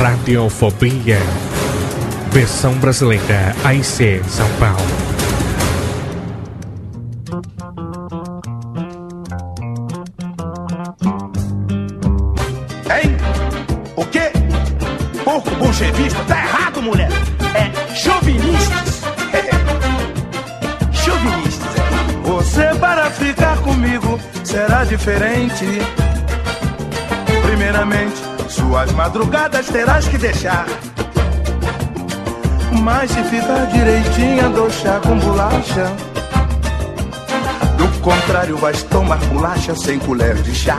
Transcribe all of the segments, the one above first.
Radiofobia. Versão brasileira AIC São Paulo. Hein? O quê? Porco bolchevista? Tá errado, mulher! É chauvinistas! chauvinistas! Você para ficar comigo será diferente. Primeiramente, suas madrugadas terás que deixar. Mas se ficar direitinha, dou chá com bolacha. Do contrário, vais tomar bolacha sem colher de chá.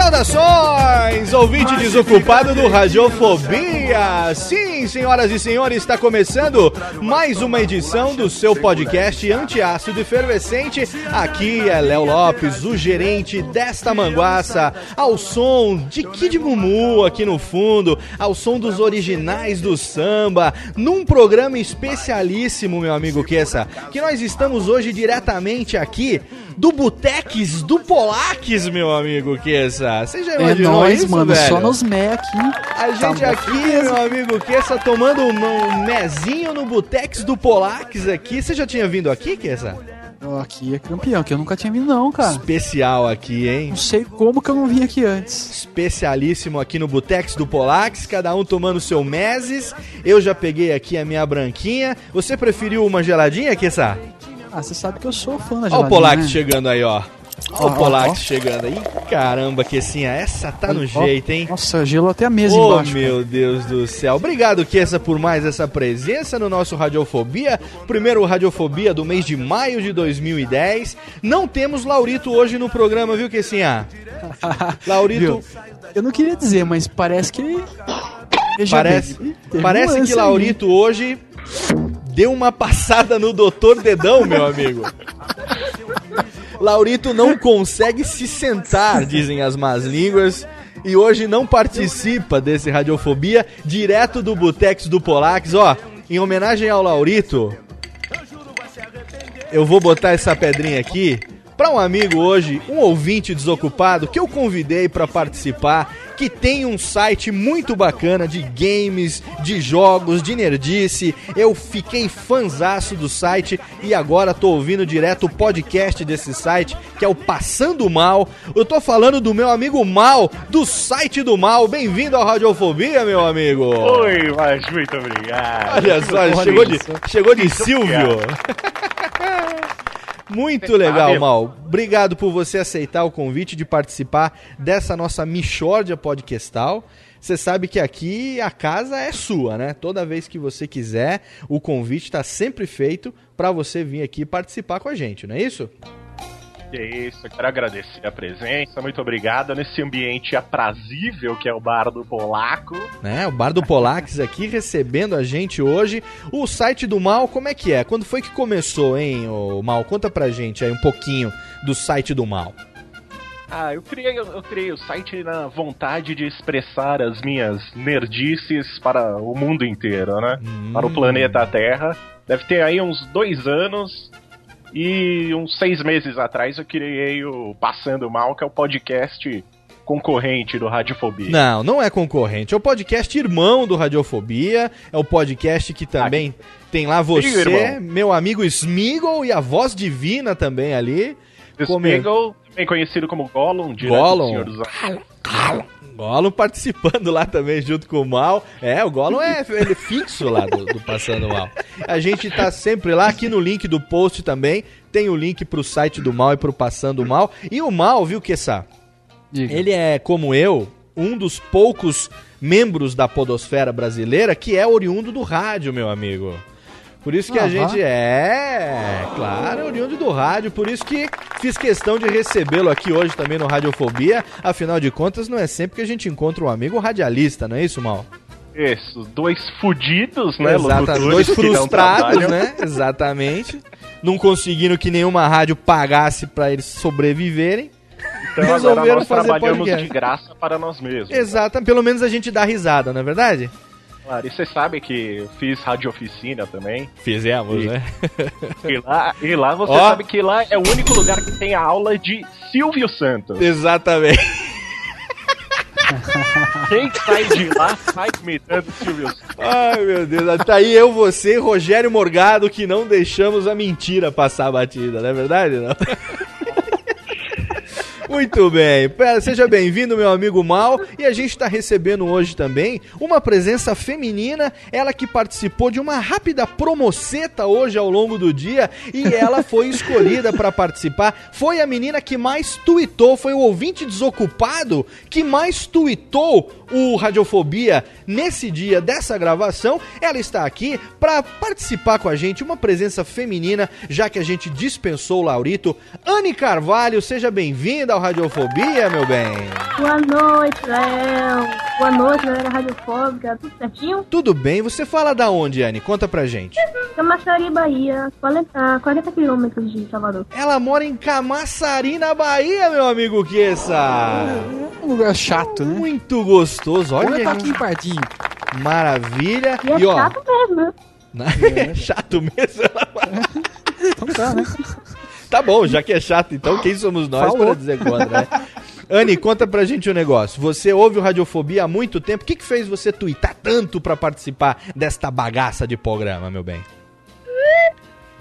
Saudações, ouvinte desocupado do Radiofobia! Sim, senhoras e senhores, está começando mais uma edição do seu podcast antiácido efervescente. Aqui é Léo Lopes, o gerente desta manguaça, ao som de Kid Mumu aqui no fundo, ao som dos originais do samba, num programa especialíssimo, meu amigo Kessa, que nós estamos hoje diretamente aqui do Boteques do Polaques, meu amigo Kessa. Você já É imaginou nóis, isso, mano. velho? Só nos mé aqui. A gente Tá aqui, meu amigo Kessa, tomando um, mezinho no Botex do Polaques aqui. Você já tinha vindo aqui, Kessa? Aqui é campeão, que eu nunca tinha vindo, não, cara. Especial aqui, hein? Não sei como que eu não vim aqui antes. Especialíssimo aqui no Botex do Polaques, cada um tomando seu meses. Eu já peguei aqui a minha branquinha. Você preferiu uma geladinha, Kessa? Ah, você sabe que eu sou fã da Olha o Polaques né? chegando aí, ó. Olha Ó, o ó, ó. chegando aí. Caramba, Kessinha, essa tá no Ó, jeito, hein? Nossa, gelou até a mesa Oh, embaixo. meu Deus do céu. Obrigado, Kessa, por mais essa presença no nosso Radiofobia. Primeiro Radiofobia do mês de maio de 2010. Não temos Laurito hoje no programa, viu, Kessinha? Laurito, Viu? Eu não queria dizer, mas parece que. Parece, parece que aí. Laurito hoje deu uma passada no Doutor Dedão, meu amigo. Laurito não consegue se sentar, dizem as más línguas. E hoje não participa desse Radiofobia, direto do Botex do Polax. Ó, em homenagem ao Laurito, eu vou botar essa pedrinha aqui para um amigo hoje, um ouvinte desocupado que eu convidei para participar, que tem um site muito bacana de games, de jogos, de nerdice. Eu fiquei fanzaço do site e agora tô ouvindo direto o podcast desse site, que é o Passando Mal. Eu tô falando do meu amigo Mal, do site do Mal. Bem-vindo ao Radiofobia, meu amigo. Oi, mas muito obrigado. Olha só, ele Olha chegou de, chegou de Silvio. Muito legal. Mal. Obrigado por você aceitar o convite de participar dessa nossa Michórdia Podcastal. Você sabe que aqui a casa é sua, né? Toda vez que você quiser, o convite está sempre feito para você vir aqui participar com a gente, não é isso? Que isso, eu quero agradecer a presença, muito obrigado nesse ambiente aprazível que é o bar do Polaco. né? O Bar do Polax aqui recebendo a gente hoje. O site do Mal, como é que é? Quando foi que começou, hein, o Mal? Conta pra gente aí um pouquinho do site do Mal. Ah, eu criei, eu criei o site na vontade de expressar as minhas nerdices para o mundo inteiro, né? Hum. Para o planeta Terra. Deve ter aí uns dois anos. E uns seis meses atrás eu criei o Passando Mal, que é o podcast concorrente do Radiofobia. Não, não é concorrente. É o podcast irmão do Radiofobia. É o podcast que também tem lá você, irmão. meu amigo Smigol e a voz divina também ali. Smeagol, também conhecido como Gollum, direto do Gollum. Senhor dos Anéis. Gollum participando lá também junto com o Mal. É, o Gollum é ele é fixo lá do, do Passando Mal. A gente tá sempre lá, aqui no link do post também. Tem o link pro site do Mal e pro Passando Mal. E o Mal, viu? Diga. Ele é, como eu, um dos poucos membros da podosfera brasileira que é oriundo do rádio, meu amigo. Por isso que a gente é, claro, é oriundo do rádio, por isso que fiz questão de recebê-lo aqui hoje também no Radiofobia. Afinal de contas, não é sempre que a gente encontra um amigo radialista, não é isso, Mal? Isso, dois fudidos, né? Exatamente. Dois frustrados, né? Exatamente. Não conseguindo que nenhuma rádio pagasse pra eles sobreviverem. Então agora Resolveram nós fazer trabalhamos podcast. de graça para nós mesmos. Exato, pelo menos a gente dá risada, não é verdade? Claro, e você sabe que fiz rádio oficina também. Fizemos, E- né? E lá, e lá você sabe que lá é o único lugar que tem a aula de Silvio Santos. Exatamente. Quem sai de lá sai imitando Silvio Santos. Ai, meu Deus. Tá aí eu, você e Rogério Morgado que não deixamos a mentira passar a batida, não é verdade? Não? Muito bem, seja bem-vindo, meu amigo Mal. E a gente está recebendo hoje também uma presença feminina, ela que participou de uma rápida promoceta hoje ao longo do dia e ela foi escolhida para participar. Foi a menina que mais tuitou, foi o ouvinte desocupado que mais tuitou o Radiofobia nesse dia dessa gravação. Ela está aqui para participar com a gente, uma presença feminina, já que a gente dispensou o Laurito. Anne Carvalho, seja bem-vinda ao Radiofobia, meu bem. Boa noite, Léo. Boa noite, galera radiofóbica. Tudo certinho? Tudo bem? Você fala da onde, Anne? Conta pra gente. Camaçari, Bahia, 40, 40 quilômetros de Salvador. Ela mora em Camaçari, na Bahia, meu amigo Kessa. Um lugar chato, né? Muito gostoso, Olha, olha tá aqui em Pardinho. maravilha. E é E ó, chato mesmo, né? é chato mesmo. Então tá, né? Tá bom, já que é chato, então quem somos nós para dizer contra, né? Anne, conta pra gente um negócio. Você ouve o Radiofobia há muito tempo. O que, que fez você twittar tanto pra participar desta bagaça de programa, meu bem?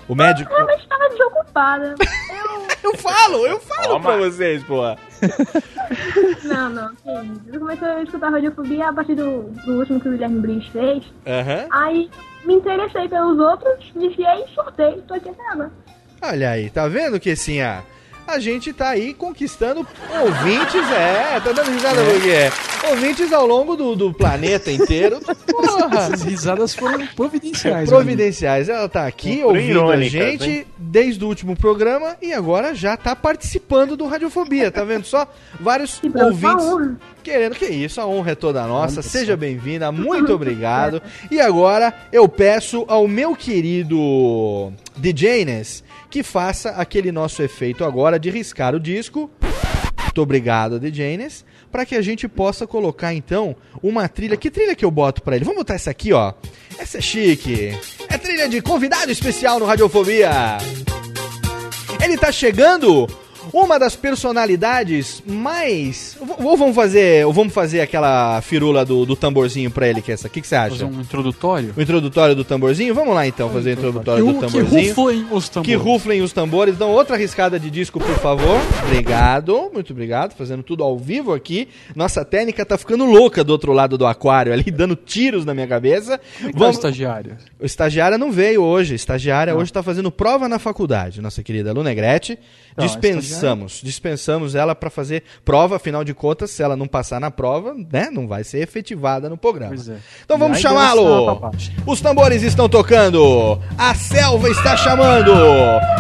O médico. Eu estava desocupada. Eu... Eu falo, eu falo Toma. pra vocês, porra. Não, não, que isso. Eu comecei a escutar radiofobia a partir do, do último que o Guilherme Briggs fez. Aham. Aí me interessei pelos outros, desviei e sortei. Tô aqui até agora. Olha aí, tá vendo que assim, a, a gente tá aí conquistando ouvintes, é, tá dando risada por quê? Ouvintes ao longo do, do planeta inteiro. Porra! Essas risadas foram providenciais. Providenciais. Ela tá aqui Foram ouvindo a irônicas, gente hein? desde o último programa e agora já tá participando do Radiofobia, tá vendo só? Vários uma ouvintes. Querendo que isso, a honra é toda nossa. Seja bem-vinda, muito obrigado. E agora eu peço ao meu querido DJness que faça aquele nosso efeito agora de riscar o disco. Muito obrigado, DJness, para que a gente possa colocar então uma trilha. Que trilha que eu boto pra ele? Vamos botar essa aqui, ó. Essa é chique. É trilha de convidado especial no Radiofobia. Ele tá chegando, uma das personalidades mais. Ou vamos fazer, ou vamos fazer aquela firula do, do tamborzinho pra ele, que é essa. O que, que você acha? Fazer um introdutório. O introdutório do tamborzinho? Vamos lá então fazer o introdutório do ru- que tamborzinho. ruflem os tambores. Que ruflem os tambores. Então, outra riscada de disco, por favor. Obrigado, muito obrigado. Fazendo tudo ao vivo aqui. Nossa técnica tá ficando louca do outro lado do aquário ali, dando tiros na minha cabeça. Vamos... Vamos... estagiário. O estagiária não veio hoje. Estagiária hoje tá fazendo prova na faculdade. Nossa querida Lu Negrete. Não, a dispensamos. Dispensamos ela pra fazer prova. Afinal de contas, se ela não passar na prova, né, não vai ser efetivada no programa. Pois é. Então vamos E chamá-lo. Os tambores estão tocando. A selva está chamando.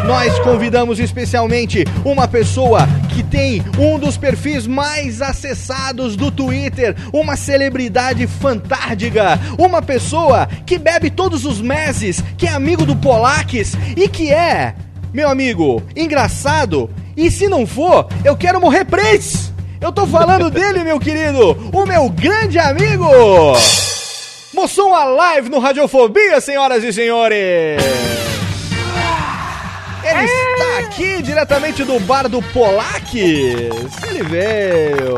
Nós convidamos especialmente uma pessoa que tem um dos perfis mais acessados do Twitter, uma celebridade fantástica, uma pessoa que bebe todos os meses, que é amigo do Polaques e que é, meu amigo, engraçado E se não for, eu quero morrer preso! Eu tô falando dele, meu querido, o meu grande amigo! Moção Alive no Radiofobia, senhoras e senhores! Ele está aqui diretamente do bar do Polaques. Ele veio.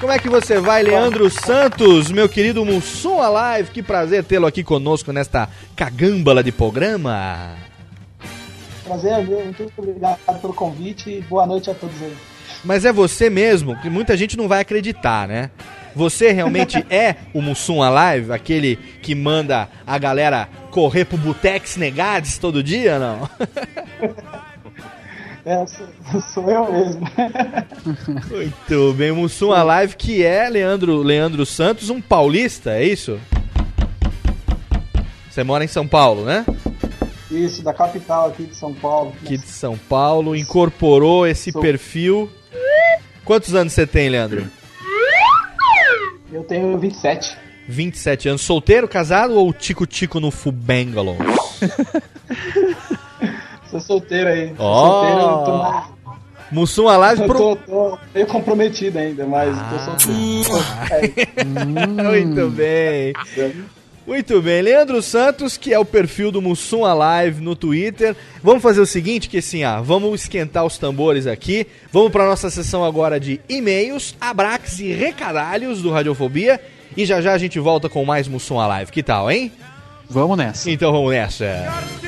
Como é que você vai, Leandro Santos, meu querido Mussum Alive? Que prazer tê-lo aqui conosco nesta cagâmbala de programa. Prazer é meu, muito obrigado pelo convite e boa noite a todos aí. Mas é você mesmo, que muita gente não vai acreditar, né? Você realmente é o Mussum Alive, aquele que manda a galera correr pro Butex Negades todo dia, não? É, sou, sou eu mesmo. Muito bem, Mussum Alive, que é Leandro, Leandro Santos, um paulista, é isso? Você mora em São Paulo, né? Isso, da capital aqui de São Paulo. Aqui de São Paulo, incorporou esse Sou- perfil. Quantos anos você tem, Leandro? Eu tenho 27. 27 anos. Solteiro, casado ou tico-tico no Fubangalon? Sou solteiro aí. Ó. solteiro, eu tô, Mussum Alive eu pro... tô, tô meio comprometido ainda, mas tô solteiro. Muito bem. Muito bem, Leandro Santos, que é o perfil do Mussum Alive no Twitter. Vamos fazer o seguinte, que assim, ah, vamos esquentar os tambores aqui. Vamos para nossa sessão agora de e-mails, abraques e recadalhos do Radiofobia. E já já a gente volta com mais Mussum Alive. Que tal, hein? Vamos nessa. Então vamos nessa.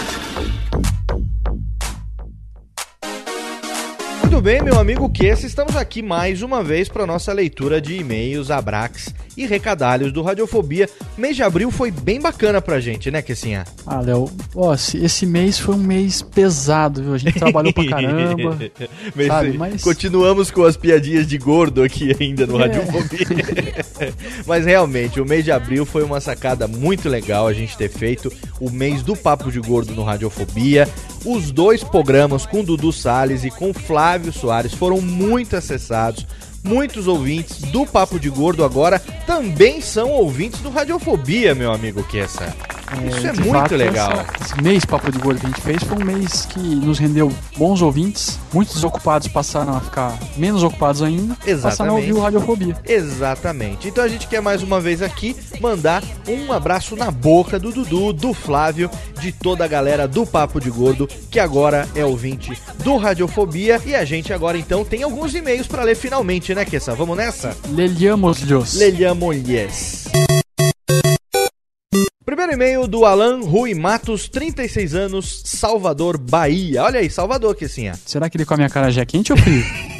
Muito bem, meu amigo Kessa, estamos aqui mais uma vez para nossa leitura de e-mails, abraques e recadalhos do Radiofobia. Mês de abril foi bem bacana pra gente, né, Kessinha? Ah, Léo, ó, esse, mês foi um mês pesado, viu? A gente trabalhou pra caramba. Mas, sabe, mas- Continuamos com as piadinhas de gordo aqui ainda no É. Radiofobia. mas realmente, o mês de abril foi uma sacada muito legal a gente ter feito o mês do Papo de Gordo no Radiofobia. Os dois programas com Dudu Salles e com Flávio Soares foram muito acessados. Muitos ouvintes do Papo de Gordo agora também são ouvintes do Radiofobia, meu amigo Kessa. Isso é muito fato, legal. essa- esse mês Papo de Gordo que a gente fez foi um mês que nos rendeu bons ouvintes. Muitos desocupados passaram a ficar menos ocupados ainda. Passaram a ouvir o Radiofobia. Exatamente. Então a gente quer mais uma vez aqui mandar um abraço na boca do Dudu, do Flávio, de toda a galera do Papo de Gordo, que agora é ouvinte do Radiofobia. E a gente agora então tem alguns e-mails pra ler finalmente, né, Kessa? Vamos nessa? Lelhamos-lhos. Lelhamolhes. Primeiro e-mail do Alan Rui Matos, 36 anos, Salvador, Bahia. Olha aí, Salvador, Kessinha. Será que ele come a cara já quente ou frio?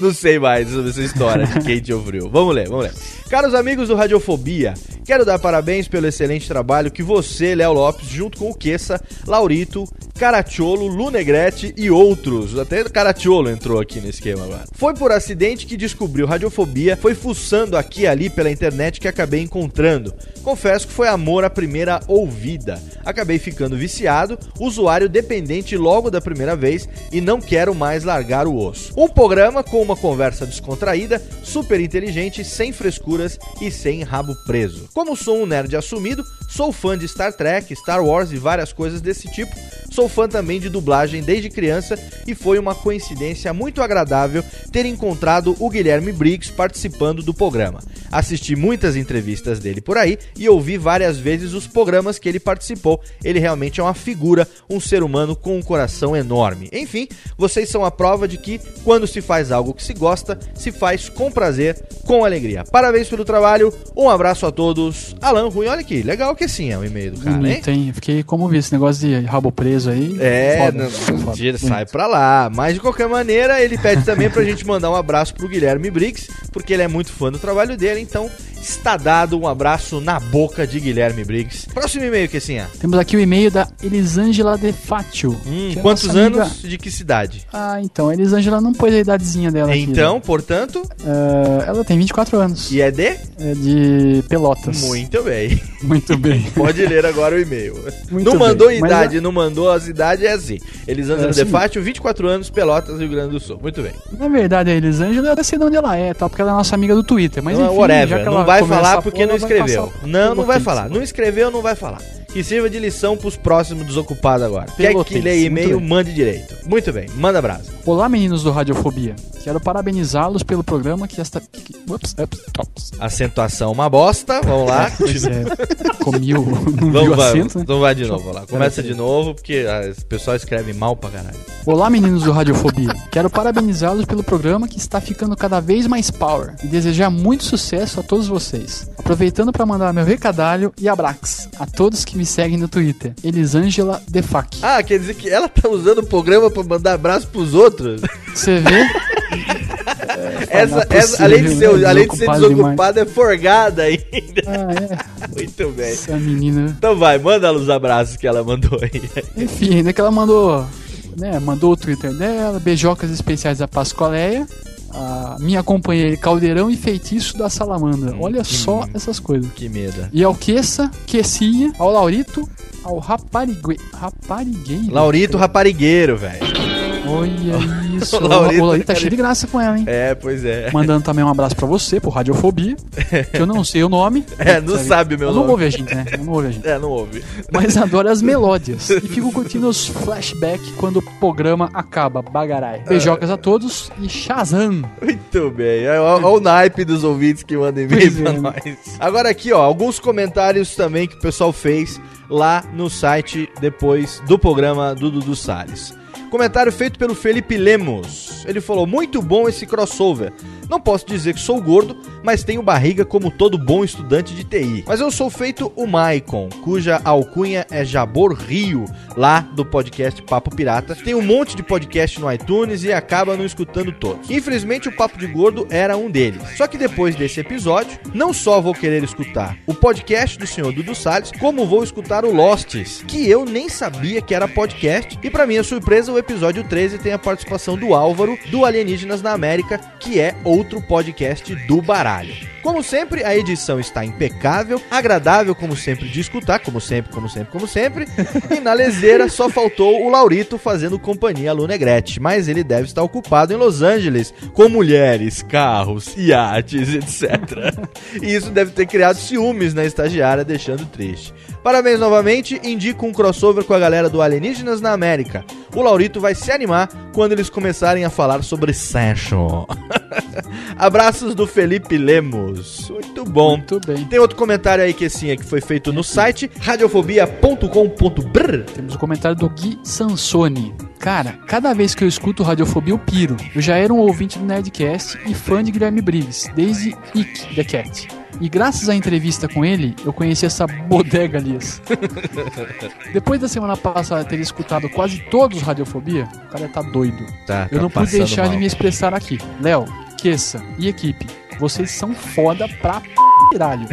Não sei mais sobre essa história de quente ou frio. Vamos ler, vamos ler. Caros amigos do Radiofobia, quero dar parabéns pelo excelente trabalho que você, Léo Lopes, junto com o Queça, Laurito, Caracciolo, Lunegrete e outros, até Caracciolo entrou aqui no esquema agora. Foi por acidente que descobriu Radiofobia, foi fuçando aqui e ali pela internet que acabei encontrando. Confesso que foi amor à primeira ouvida. Acabei ficando viciado, usuário dependente logo da primeira vez e não quero mais largar o osso. Um programa com uma conversa descontraída, super inteligente, sem frescuras e sem rabo preso. Como sou um nerd assumido, sou fã de Star Trek, Star Wars e várias coisas desse tipo. Sou fã também de dublagem desde criança e foi uma coincidência muito agradável ter encontrado o Guilherme Briggs participando do programa. Assisti muitas entrevistas dele por aí e ouvi várias vezes os programas que ele participou. Ele realmente é uma figura, um ser humano com um coração enorme. Enfim, vocês são a prova de que quando se faz algo que se gosta, se faz com prazer, com alegria. Parabéns pelo trabalho, um abraço a todos. Alan Rui, olha aqui, legal que sim é o e-mail do cara? Bonito, hein? Fiquei comovido. Esse negócio de rabo preso aí. É, foda, não, foda. tira, sai pra lá. Mas de qualquer maneira, ele pede também pra gente mandar um abraço pro Guilherme Briggs, porque ele é muito fã do trabalho dele. Então, Está dado um abraço na boca de Guilherme Briggs. Próximo e-mail, que assim, Temos aqui o e-mail da Elisângela De Fátio. hum, é quantos nossa amiga- anos de que cidade? Ah, então, a Elisângela não pôs a idadezinha dela aqui. Então, portanto, Ah, ela tem 24 anos. e é de? É de Pelotas. Muito bem. Muito bem. Pode ler agora o e-mail. Muito não bem. mandou Mas idade, a- não mandou as idades, é assim. Elisângela É De assim. Fátio, 24 anos, Pelotas, Rio Grande do Sul. Muito bem. Na verdade, a Elisângela, eu sei de onde ela é, tal, porque ela é nossa amiga do Twitter. Mas Não, enfim, whatever, já que não ela vai falar porque não escreveu. Não, não vai falar. Não escreveu, não vai falar. Que sirva de lição pros próximos desocupados agora. Quer que leia muito e-mail, mande direito. Muito bem, manda abraço. Olá, meninos do Radiofobia. Quero parabenizá-los pelo programa que esta. que- Ups, ups, ups. Acentuação uma bosta. Vamos lá. Pois é, comi o. Não Vamos, vai, acento, né? então vai de novo lá. Começa de novo, porque ah, o pessoal escreve mal pra caralho. Olá, meninos do Radiofobia. Quero parabenizá-los pelo programa que está ficando cada vez mais power e desejar muito sucesso a todos vocês. Aproveitando para mandar meu recadalho e abraços a todos que me seguem no Twitter. Elisângela Defac. Ah, quer dizer que ela tá usando o programa pra mandar abraço pros outros? Você vê? essa, não é essa, além de ser, possível, né? além de ser desocupada, é forgada ainda. Ah, é. Muito bem. Essa menina. Então vai, manda os abraços que ela mandou aí. Enfim, ainda que ela mandou, né, mandou o Twitter dela, beijocas especiais da Pascoaleia, a minha companheira Caldeirão e Feitiço da Salamandra. Olha que só essas coisas. Que medo. E ao Queça, Quesinha, ao Laurito, ao Raparigue... Raparigueiro. Laurito Raparigueiro, velho. Olha isso. O o Laurito, Laurito, tá cheio de graça com ela, hein? É, pois é. Mandando também um abraço pra você, pro Radiofobia, que eu não sei o nome. É, não sabe o meu Ela Não nome. ouve a gente, né? Não ouve a gente. É, não ouve. Mas adoro as melódias. E fico curtindo os flashbacks quando o programa acaba. Bagarai. Beijocas a todos e Shazam! Muito bem. Olha o naipe dos ouvintes que mandam e-mail Pois pra é, né? nós. Agora aqui, ó, alguns comentários também que o pessoal fez lá no site depois do programa do Dudu Salles. Comentário feito pelo Felipe Lemos. Ele falou: Muito bom esse crossover. Não posso dizer que sou gordo, mas tenho barriga como todo bom estudante de TI. Mas eu sou feito o Maicon, cuja alcunha é Jabor Rio, lá do podcast Papo Pirata. Tem um monte de podcast no iTunes e acaba não escutando todos. Infelizmente, o Papo de Gordo era um deles. Só que depois desse episódio, não só vou querer escutar o podcast do senhor Dudu Salles, como vou escutar o Lostes, que eu nem sabia que era podcast. E pra minha surpresa, o episódio 13 tem a participação do Álvaro, do Alienígenas na América, que é outro podcast do baralho. Como sempre, a edição está impecável, agradável como sempre de escutar, como sempre, como sempre, como sempre. E na leseira só faltou o Laurito fazendo companhia à Lunegrete, mas ele deve estar ocupado em Los Angeles com mulheres, carros, iates, etc. E isso deve ter criado ciúmes na estagiária, deixando triste. Parabéns novamente, indico um crossover com a galera do Alienígenas na América. O Laurito vai se animar quando eles começarem a falar sobre sexo. Abraços do Felipe Lemos. Muito bom. Muito bem. Tem outro comentário aí que assim, é que foi feito no site radiofobia.com.br. Temos o comentário do Gui Sansoni. Cara, cada vez que eu escuto Radiofobia, eu piro. Eu já era um ouvinte do Nerdcast e fã de Guilherme Briggs, desde Ick the Cat. E graças à entrevista com ele, eu conheci essa bodega, Elias. Depois da semana passada ter escutado quase todos os Radiofobia, o cara tá doido. Tá, eu tá não pude deixar mal. de me expressar aqui. Léo, Kessa e equipe, vocês são foda pra piralho.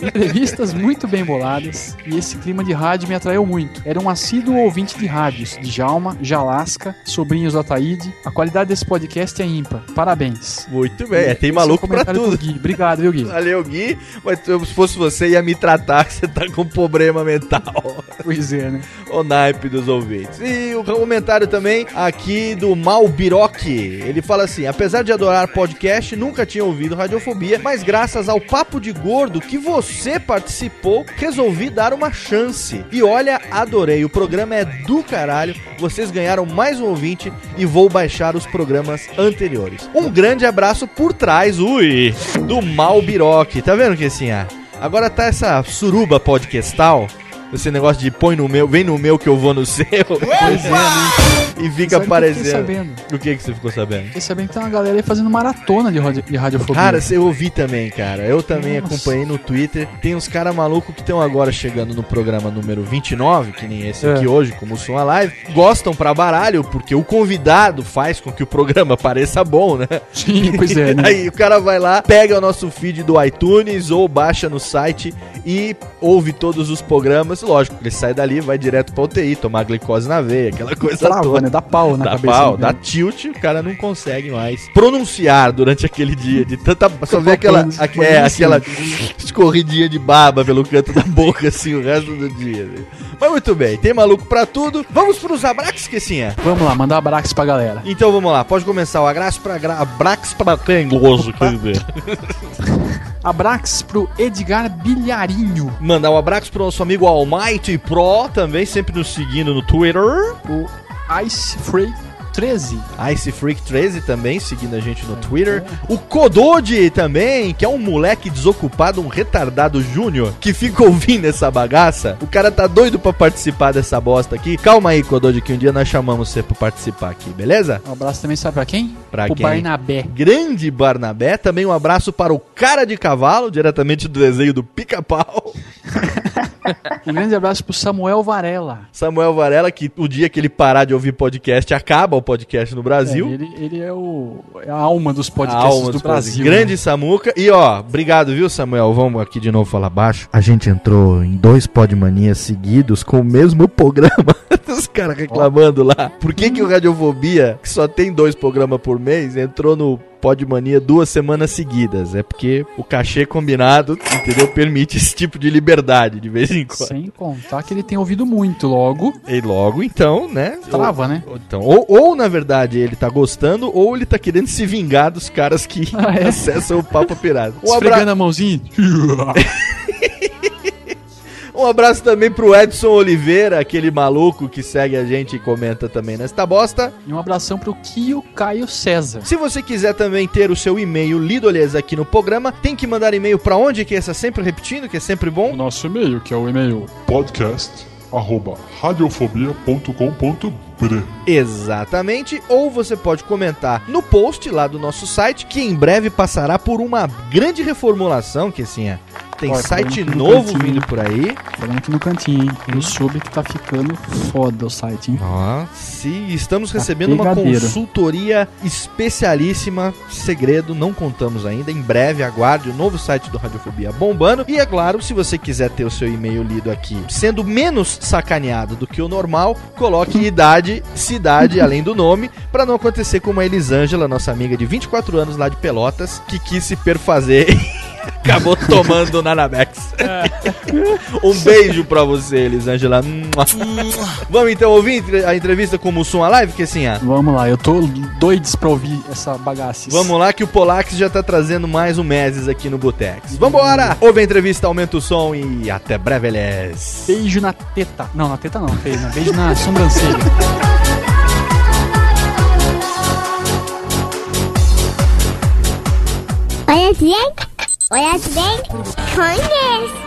Entrevistas muito bem boladas e esse clima de rádio me atraiu muito. Era um assíduo ouvinte de rádios, de Jalma, Jalasca, sobrinhos do Ataíde. A qualidade desse podcast é ímpar. Parabéns. Muito bem, é, tem maluco pra tudo. do Gui. Obrigado, viu, Gui? Valeu, Gui. Mas se fosse você, ia me tratar que você tá com problema mental. Pois é, né? o naipe dos ouvintes. E o comentário também aqui do Malbiroque. Ele fala assim: apesar de adorar podcast, nunca tinha ouvido Radiofobia, mas graças ao Papo de Gordo que você participou, resolvi dar uma chance. E olha, adorei. O programa é do caralho. Vocês ganharam mais um ouvinte e vou baixar os programas anteriores. Um grande abraço por trás, ui, do Malbiroque. Tá vendo que assim, ah, agora tá essa suruba podcastal esse negócio de põe no meu, vem no meu que eu vou no seu. Pois é, né? E fica que aparecendo. sabendo? O que, que você ficou sabendo? Fiquei sabendo que tem uma galera aí fazendo maratona de, radi- de radiofobia. Cara, eu ouvi também, cara. Eu também Nossa. acompanhei no Twitter. Tem uns caras malucos que estão agora chegando no programa número 29, que nem esse É. aqui hoje, como o Som a Live. Gostam pra baralho, porque o convidado faz com que o programa pareça bom, né? Sim, pois é, né? Aí o cara vai lá, pega o nosso feed do iTunes ou baixa no site e ouve todos os programas. Lógico, ele sai dali, vai direto pra UTI, tomar glicose na veia, aquela coisa Trava, toda. né? Dá pau na Dá cabeça. pau, dá tilt, o cara não consegue mais pronunciar durante aquele dia de tanta. Só vê aquela, mas é, aquela escorridinha de baba pelo canto da boca, assim, o resto do dia. né? Mas muito bem, tem maluco pra tudo. Vamos pros abraços, Esquecinha. Vamos lá, mandar abraço pra galera. Então vamos lá, pode começar o abraço pra gra... abraço pra quem, gozo, quer dizer. Abraço pro Edgar Bilharinho, Mandar um abraço pro nosso amigo Almighty Pro, também sempre nos seguindo no Twitter. o Ice Free 13. Ice Freak 13 também, seguindo a gente no Twitter. O Kodode também, que é um moleque desocupado, um retardado júnior, que fica ouvindo essa bagaça. O cara tá doido pra participar dessa bosta aqui. Calma aí, Kodode, que um dia nós chamamos você pra participar aqui, beleza? Um abraço também, sabe pra quem? Pra Pro quem? Barnabé. Grande Barnabé. Também um abraço para o cara de cavalo, diretamente do desenho do pica-pau. Um grande abraço pro Samuel Varela. Samuel Varela, que o dia que ele parar de ouvir podcast, acaba o podcast no Brasil. É, ele, ele é, o, é a alma dos podcasts alma do dos Brasil. podcasts. Grande Samuca. E ó, obrigado, viu, Samuel? Vamos aqui de novo falar baixo. A gente entrou em dois Podmanias seguidos com o mesmo programa. Os caras reclamando lá. Por que, que o Radiofobia, que só tem dois programas por mês, entrou no Podmania duas semanas seguidas? É porque o cachê combinado, entendeu? Permite esse tipo de liberdade de vez em quando. Sem contar que ele tem ouvido muito logo. E logo, então, né? Trava, né? Ou, então, ou, ou, na verdade, ele tá gostando, ou ele tá querendo se vingar dos caras que Ah, é? acessam o Papo Pirata. Um, abra... Esfregando a mãozinha. um abraço também pro Edson Oliveira, aquele maluco que segue a gente e comenta também nesta bosta. E um abração pro Kio Caio César. Se você quiser também ter o seu e-mail lido, aliás, aqui no programa, tem que mandar e-mail pra onde, que essa sempre repetindo, que é sempre O bom. nosso e-mail, que é o e-mail podcast arroba radiofobia.com.br Exatamente. Ou você pode comentar no post lá do nosso site, que em breve passará por uma grande reformulação, que assim é. Tem Ó, site no novo cantinho. vindo por aí. Falando aqui no cantinho, hein? No sub que tá ficando foda o site, hein? Ó, se estamos Tá recebendo uma pegadeiro. consultoria especialíssima, segredo, não contamos ainda. Em breve, aguarde o novo site do Radiofobia bombando. E é claro, se você quiser ter o seu e-mail lido aqui, sendo menos sacaneado do que o normal, coloque idade, cidade, além do nome, para não acontecer como a Elisângela, nossa amiga de 24 anos lá de Pelotas, que quis se perfazer. Acabou tomando o Nanabex. um beijo pra você, Elisângela. Vamos então ouvir a entrevista com o Mussum a live, que assim, ah. Vamos lá, eu tô doido pra ouvir essa bagaça. Vamos lá que o Polax já tá trazendo mais um Meses aqui no Botex. Vambora! Ouve a entrevista, aumenta o som e até breve, eles. Beijo na teta. Não, na teta não, beijo, na- beijo na sobrancelha. Olha bem, olha bem, conhece.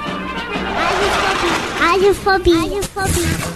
Radiofobia. Radiofobia.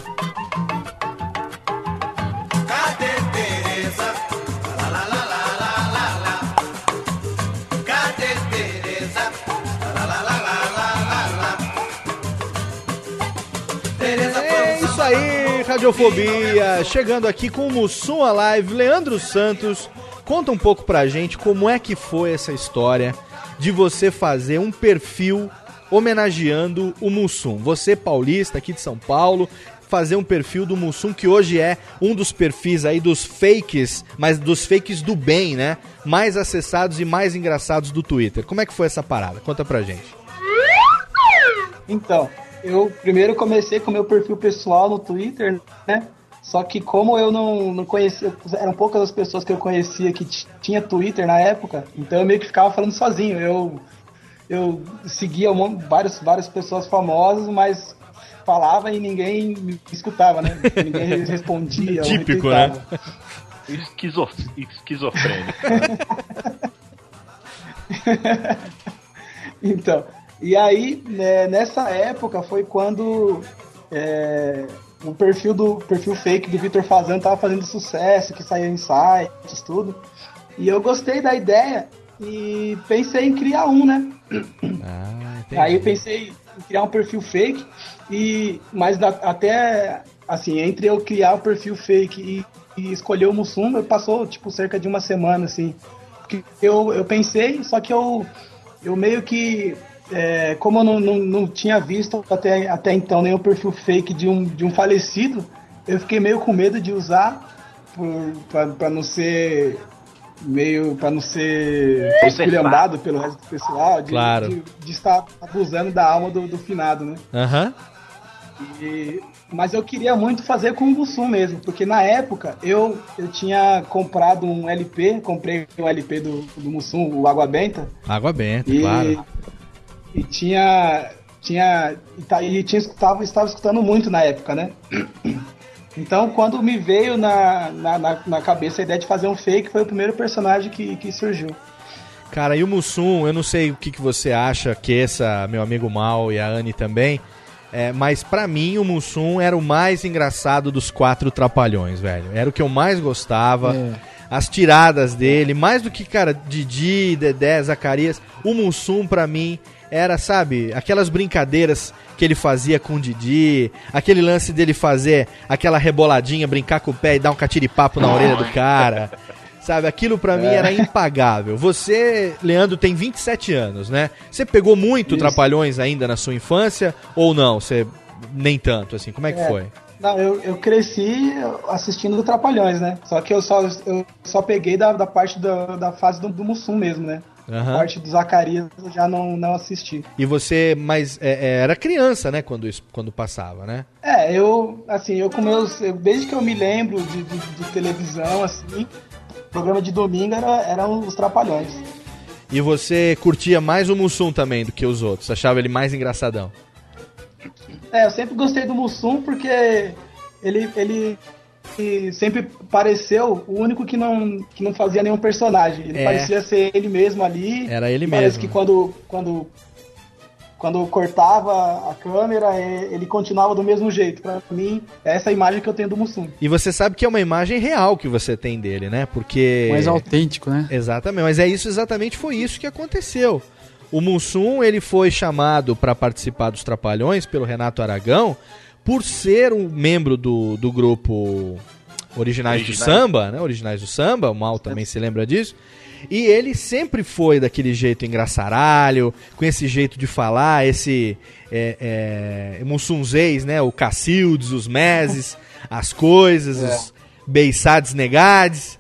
É isso aí, Radiofobia. Chegando aqui com o Mussum a live, Leandro Santos. Conta um pouco pra gente como é que foi essa história de você fazer um perfil homenageando o Mussum. Você, paulista, aqui de São Paulo, fazer um perfil do Mussum, que hoje é um dos perfis aí dos fakes, mas dos fakes do bem, né? Mais acessados e mais engraçados do Twitter. Como é que foi essa parada? Conta pra gente. Então, eu primeiro comecei com meu perfil pessoal no Twitter, né? Só que como eu não, não conhecia, eram poucas as pessoas que eu conhecia que tinha Twitter na época, então eu meio que ficava falando sozinho. Eu, eu seguia um vários, várias pessoas famosas, mas falava e ninguém me escutava, né? Ninguém respondia. Típico, né? Esquizo... Esquizofrênico. Então, e aí, né, nessa época foi quando é, o perfil do perfil fake do Vitor Fazano tava fazendo sucesso, que saía em sites, tudo. E eu gostei da ideia e pensei em criar um, né? Ah, Aí eu pensei em criar um perfil fake e mas da- até assim, entre eu criar o perfil fake e, e escolher o Mussum, passou tipo cerca de uma semana assim. Porque eu, eu pensei, só que eu eu meio que é, como eu não, não, não tinha visto até, até então nenhum perfil fake de um, de um falecido, eu fiquei meio com medo de usar pra não ser meio para não ser esculhambado pelo resto do pessoal, de, Claro. de, de estar abusando da alma do, do finado, né? Aham. E- mas eu queria muito fazer com o Mussum mesmo, porque na época eu, eu tinha comprado um LP, comprei um LP do, do Mussum, o Água Benta, Água benta, e, claro. E tinha. tinha e, tá- e tinha escutava, estava escutando muito na época, né? Então, quando me veio na, na, na, na cabeça a ideia de fazer um fake, foi o primeiro personagem que, que surgiu. Cara, e o Mussum, eu não sei o que, que você acha, que essa, meu amigo Mal e a Anne também, é, mas pra mim o Mussum era o mais engraçado dos quatro trapalhões, velho. Era o que eu mais gostava. É. As tiradas dele, mais do que, cara, Didi, Dedé, Zacarias, o Mussum pra mim era, sabe, aquelas brincadeiras que ele fazia com o Didi, aquele lance dele fazer aquela reboladinha, brincar com o pé e dar um catiripapo na orelha do cara. Sabe, aquilo pra mim É. era impagável. Você, Leandro, tem 27 anos, né? Você pegou muito Isso. Trapalhões ainda na sua infância ou não? Você nem tanto, assim? Como é que É. foi? Não, eu, eu cresci assistindo do Trapalhões, né? Só que eu só, eu só peguei da, da parte da, da fase do, do Mussum mesmo, né? Aham. A parte do Zacarias eu já não, não assisti. E você, mas é, é, era criança, né? Quando, isso, quando passava, né? É, eu, assim, eu com meus. eu- desde que eu me lembro de, de, de televisão, assim, programa de domingo era, eram os Trapalhões. E você curtia mais o Mussum também do que os outros? Achava ele mais engraçadão? É, eu sempre gostei do Mussum porque ele, ele, ele sempre pareceu o único que não, que não fazia nenhum personagem. Ele É. parecia ser ele mesmo ali. Era ele Parece mesmo. que quando, quando, quando cortava a câmera, é, ele continuava do mesmo jeito. Pra mim, é essa a imagem que eu tenho do Mussum. E você sabe que é uma imagem real que você tem dele, né? Porque. Mais autêntico, né? Exatamente, mas é isso exatamente foi isso que aconteceu. O Mussum, ele foi chamado para participar dos Trapalhões pelo Renato Aragão por ser um membro do, do grupo Originais, do Originais. Samba, né? Originais do Samba, o Mal também se lembra disso. E ele sempre foi daquele jeito engraçaralho, com esse jeito de falar, esse é, é, Mussunzês, né? O Cacildes, os Meses, as coisas, os beiçades negades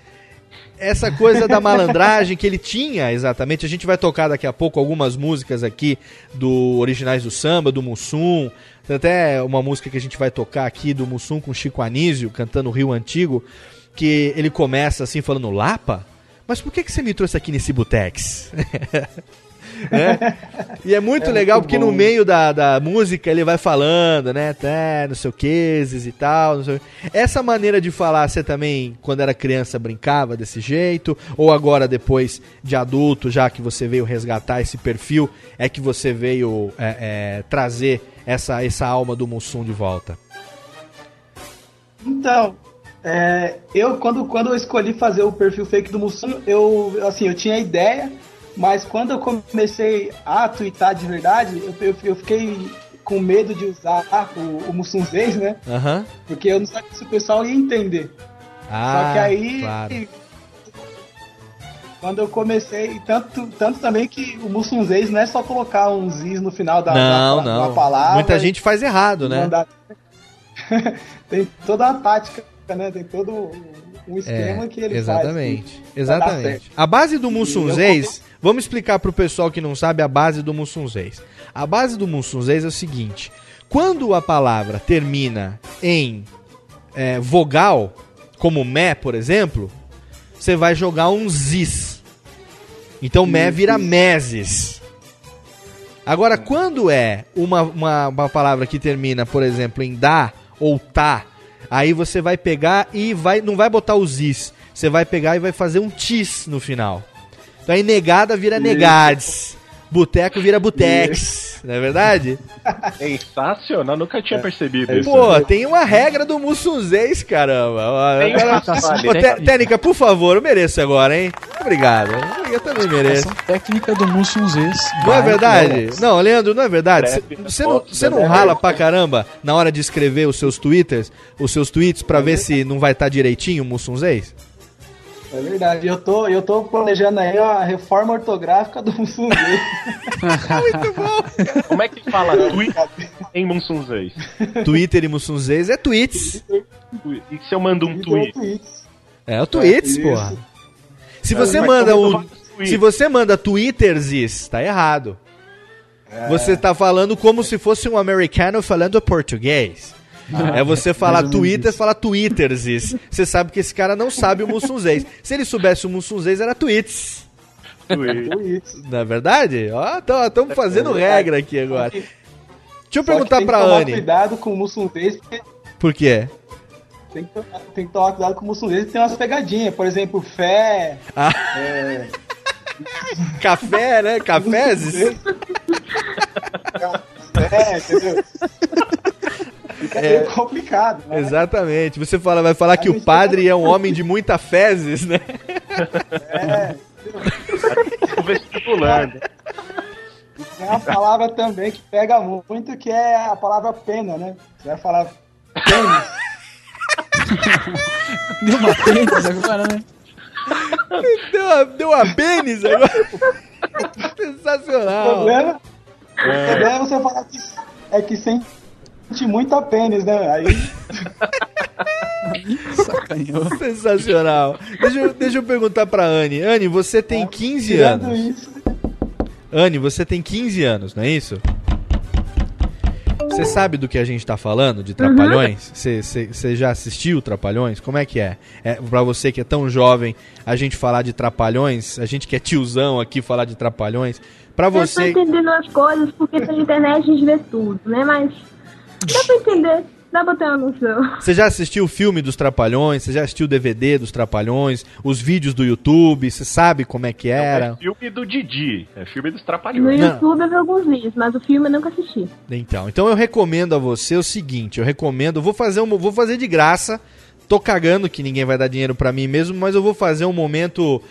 essa coisa da malandragem que ele tinha, exatamente. A gente vai tocar daqui a pouco algumas músicas aqui do Originais do Samba, do Mussum. Tem até uma música que a gente vai tocar aqui do Mussum com Chico Anísio, cantando Rio Antigo, que ele começa assim falando Lapa? Mas por que, que você me trouxe aqui nesse Butex? né? E é muito É legal muito porque no bom. meio da, da música ele vai falando, né? Tá, não sei o que, e tal. Não sei... o- Essa maneira de falar, você também, quando era criança, brincava desse jeito? Ou agora, depois de adulto, já que você veio resgatar esse perfil, é que você veio é, é, trazer essa, essa alma do Mussum de volta? Então, é, eu quando, quando eu escolhi fazer o perfil fake do Mussum, eu assim, eu tinha ideia, mas quando eu comecei a twittar de verdade, eu, eu, eu fiquei com medo de usar o, o Mussumzês, né? Aham. Porque eu não sabia se o pessoal ia entender. Ah, Só que aí, claro. Quando eu comecei, tanto, tanto também que o Mussumzês não é só colocar um ziz no final da, Não, da, não. da palavra. Muita gente faz errado, né? Tem toda a tática, né? Tem todo um esquema que ele exatamente, faz. que- Exatamente. A base do Mussunzês, vamos explicar pro pessoal que não sabe a base do Mussunzês. A base do Mussunzês é o seguinte: quando a palavra termina em é, vogal, como mé, por exemplo, você vai jogar um zis. Então mé vira meses. Agora, quando é uma, uma, uma palavra que termina, por exemplo, em dá ou tá, aí você vai pegar e vai não vai botar os is, você vai pegar e vai fazer um tis no final. Então aí negada vira negades, boteco vira butex, não é verdade? Sensacional, nunca tinha percebido isso. Pô, tem uma regra do Mussunzês, caramba. Tem Agora- Té- Técnica, por favor, eu mereço agora, hein? Obrigado. Eu também mereço. Essa técnica do Mussunzês. Não é verdade? Não, Leandro, não é verdade. Cê- Você não, você não rala pra caramba na hora de escrever os seus twitters, os seus tweets, pra ver se não vai estar direitinho o Mussunzês? É verdade. Eu tô, eu tô planejando aí a reforma ortográfica do Mussum Como é que fala tweet em Munsunzês? Twitter e Mussunzês é tweets. E se eu mando um tweet? É o tweets, isso. porra. Se Mas você manda um. Se você manda twitterses, tá errado. Você tá falando como se fosse um americano falando português. É você falar Twitter, falar Twitterses. Você sabe que esse cara não sabe o Mussunzês. Se ele soubesse o Mussunzês, era tweets. Não é verdade? Ó, estamos fazendo regra aqui agora. Deixa eu perguntar pra tomar Anne. cuidado com o Mussunzês, porque Por quê? tem que, tomar, tem que tomar cuidado com o Mussunzês, tem umas pegadinhas. Por exemplo, fé. Ah. é, Café, né? Cafézes? fé, entendeu? É. meio complicado, né? Exatamente. Você fala, vai falar que o padre é um homem de muita fezes, né? É. Tô vestibulando. Tem uma palavra também que pega muito, que é a palavra pena, né? Você vai falar pênis. Deu uma pênis agora, né? Deu uma, deu uma pênis agora. O Sensacional. problema, o problema é você falar que, é que sente muita pênis, né? Aí Sacanhou. Sensacional. Deixa eu, deixa eu perguntar pra Anne. Anne, você tem 15 tirando anos. isso, Anne, você tem 15 anos, não é isso? Você sabe do que a gente tá falando de Trapalhões? Você você já assistiu Trapalhões? Como é que é? é? Pra você que é tão jovem, a gente falar de Trapalhões, a gente que é tiozão aqui falar de Trapalhões. Pra Eu tô você. entendendo as coisas, porque pela internet a gente vê tudo, né? Mas dá pra entender, dá pra ter uma noção. Você já assistiu o filme dos Trapalhões? Você já assistiu o DVD dos Trapalhões? Os vídeos do YouTube? Você sabe como é que É era? filme do Didi, é filme dos No Trapalhões. YouTube eu vi alguns vídeos, mas o filme eu nunca assisti. Então, então eu recomendo a você o seguinte, eu recomendo, vou fazer um, vou fazer de graça. Tô cagando que ninguém vai dar dinheiro pra mim mesmo, mas eu vou fazer um momento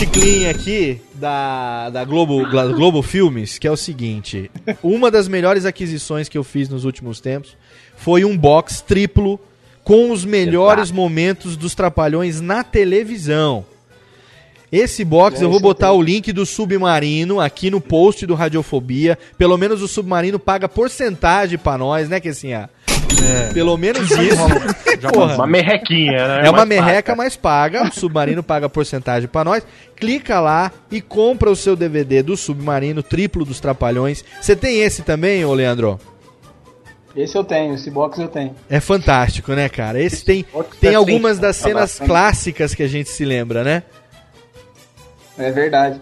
chiclinho aqui da, da Globo, Globo Filmes, que é o seguinte: uma das melhores aquisições que eu fiz nos últimos tempos foi um box triplo com os melhores momentos dos Trapalhões na televisão. Esse box eu vou botar o link do Submarino aqui no post do Radiofobia. Pelo menos o Submarino paga porcentagem pra nós, né, que assim, ah, Pelo menos isso. Porra. Uma merrequinha, né? É uma Mas merreca, mas paga. O Submarino paga porcentagem pra nós. Clica lá e compra o seu DVD do Submarino, triplo dos Trapalhões. Você tem esse também, ô Leandro? Esse eu tenho, esse box eu tenho. É fantástico, né, cara? Esse tem, tem é algumas das cenas clássicas que a gente se lembra, né? É verdade.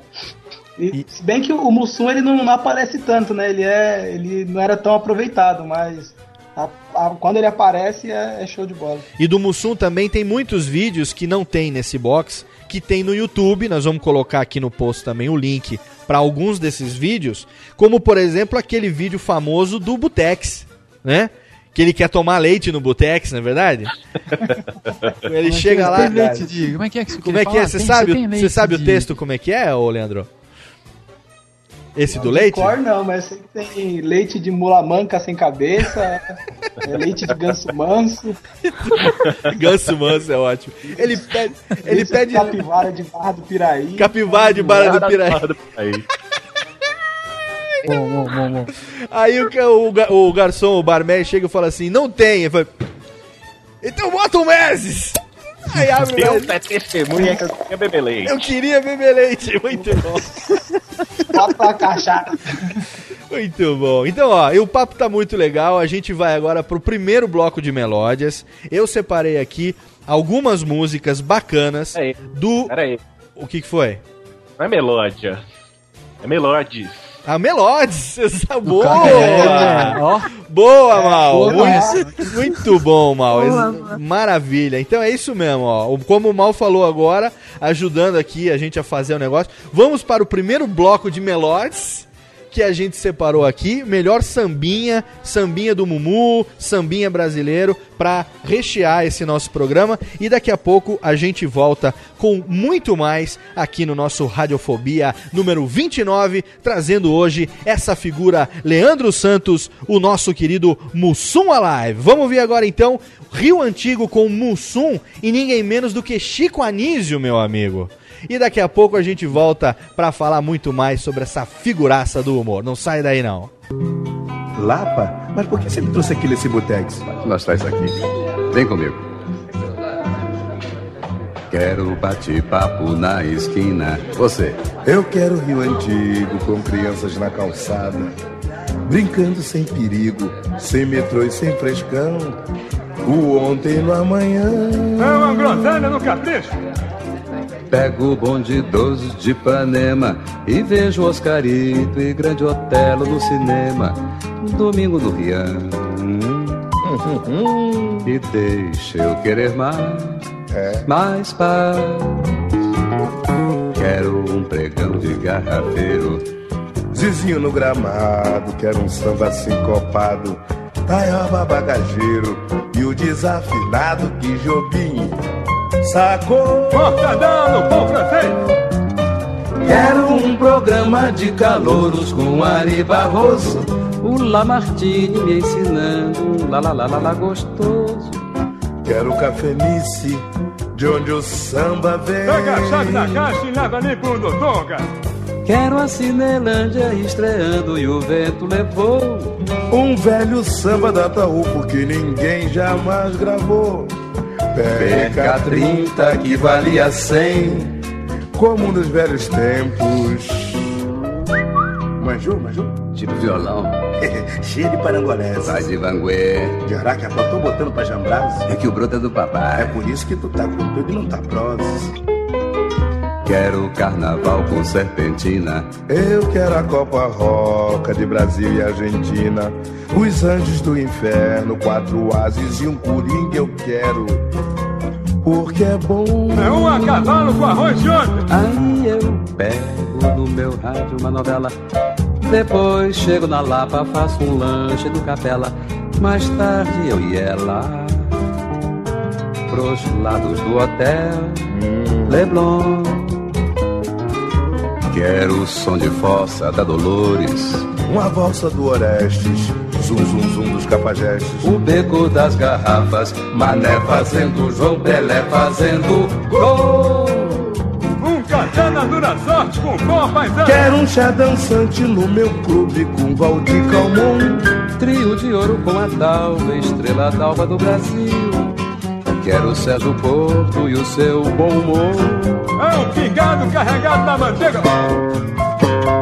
E, Se bem que o Mussum ele não, não aparece tanto, né? Ele, é, ele não era tão aproveitado, mas a- a- quando ele aparece é, é show de bola. E do Mussum também tem muitos vídeos que não tem nesse box, que tem no YouTube. Nós vamos colocar aqui no post também o link para alguns desses vídeos, como por exemplo aquele vídeo famoso do Butex, né? Que ele quer tomar leite no Butex, não é verdade? ele chega lá. Tem leite de... Como é que é que você Como é que é? Você sabe, você sabe o texto como é que é, ô Leandro? Esse do De leite? Cor não, mas sei que tem leite de mula manca sem cabeça, é leite de ganso manso. Ganso manso é ótimo. Ele pede, ele pede de capivara de barra do Piraí. capivara de barra do piraí. Bom, bom, bom, bom. Aí o, ca- o, o garçom, o barman, chega e fala assim: não tem. Ele fala, então bota um meses! Aí abre o Deus meses. é testemunha que eu queria beber leite. Eu queria beber leite, muito bom. Bota pra cachaça. Muito bom. Então, ó, e o papo tá muito legal. A gente vai agora pro primeiro bloco de melódias. Eu separei aqui algumas músicas bacanas Peraí, do. peraí. O que, que foi? Não é melódia. É melodies. A Melodies, essa boa! É, ó. Boa, Mal! boa, muito, muito bom, Mal! Boa. Maravilha! Então é isso mesmo, ó. Como o Mal falou agora, ajudando aqui a gente a fazer o negócio. Vamos para o primeiro bloco de Melodies. Que a gente separou aqui, melhor sambinha, sambinha do Mumu, sambinha brasileiro, pra rechear esse nosso programa. E daqui a pouco a gente volta com muito mais aqui no nosso Radiofobia número 29, trazendo hoje essa figura Leandro Santos, o nosso querido Mussum Alive. Vamos ver agora então Rio Antigo com Mussum e ninguém menos do que Chico Anísio, meu amigo. E daqui a pouco a gente volta pra falar muito mais sobre essa figuraça do humor. Não sai daí não. Lapa? Mas por que você me trouxe aqui nesse botex? Mostrar isso aqui. Vem comigo. Quero bate-papo na esquina. Você. Eu quero Rio Antigo com crianças na calçada, brincando sem perigo, sem metrô e sem frescão. O ontem no amanhã. É uma groselha no capricho. Pego o bonde idoso de Ipanema e vejo Oscarito e Grande Otelo no cinema. Domingo no Rian. E deixa eu querer mais, mais paz. Quero um pregão de garrafeiro. Zizinho no gramado, quero um samba sincopado. Taioba bagageiro e o desafinado que Jobim sacou. Mortadão no pão francês. Quero um programa de calouros com Ari Barroso. O Lamartine me ensinando um lá lá lá lá lá gostoso. Quero cafenice, de onde o samba vem. Pega a chave da caixa e leva ali pro Dodonga. Quero a Cinelândia estreando e o vento levou. Um velho samba da Taúpo que ninguém jamais gravou. Pega 30 que valia 100. Como nos velhos tempos. Manjou, manjou? Tipo violão. Cheio de parangolés. Vai de vanguê. De araca, tô botando pra jambrás. É que o broto é do papai. É por isso que tu tá com tudo e não tá proses. Quero carnaval com serpentina. Eu quero a Copa Roca de Brasil e Argentina. Os anjos do inferno, quatro ases e um coringa eu quero. Porque é bom. É um a cavalo com arroz de ontem. Aí eu pego no meu rádio uma novela. Depois chego na Lapa, faço um lanche do Capela. Mais tarde eu ia lá pros lados do hotel Leblon. Quero o som de fossa da Dolores. Uma valsa do Orestes, zum zum zum dos capajestes. O beco das garrafas, Mané fazendo, João Pelé fazendo gol. Um katana dura sorte com paisano. Quero um chá dançante no meu clube com Valdir Calmon. Trio de ouro com a Dalva, estrela d'alva do Brasil. Quero o Sérgio Porto e o seu bom humor. É um pingado carregado na manteiga.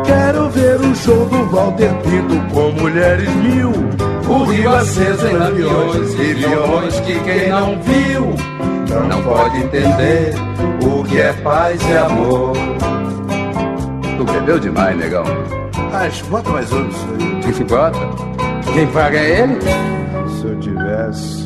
Quero ver o show do Walter Pinto com mulheres mil. O rio aceso em aviões e violões que quem não viu não pode entender o que é paz e amor. Tu bebeu demais, negão. Mas bota mais um aí. Que bota? Quem paga é ele? Se eu tivesse.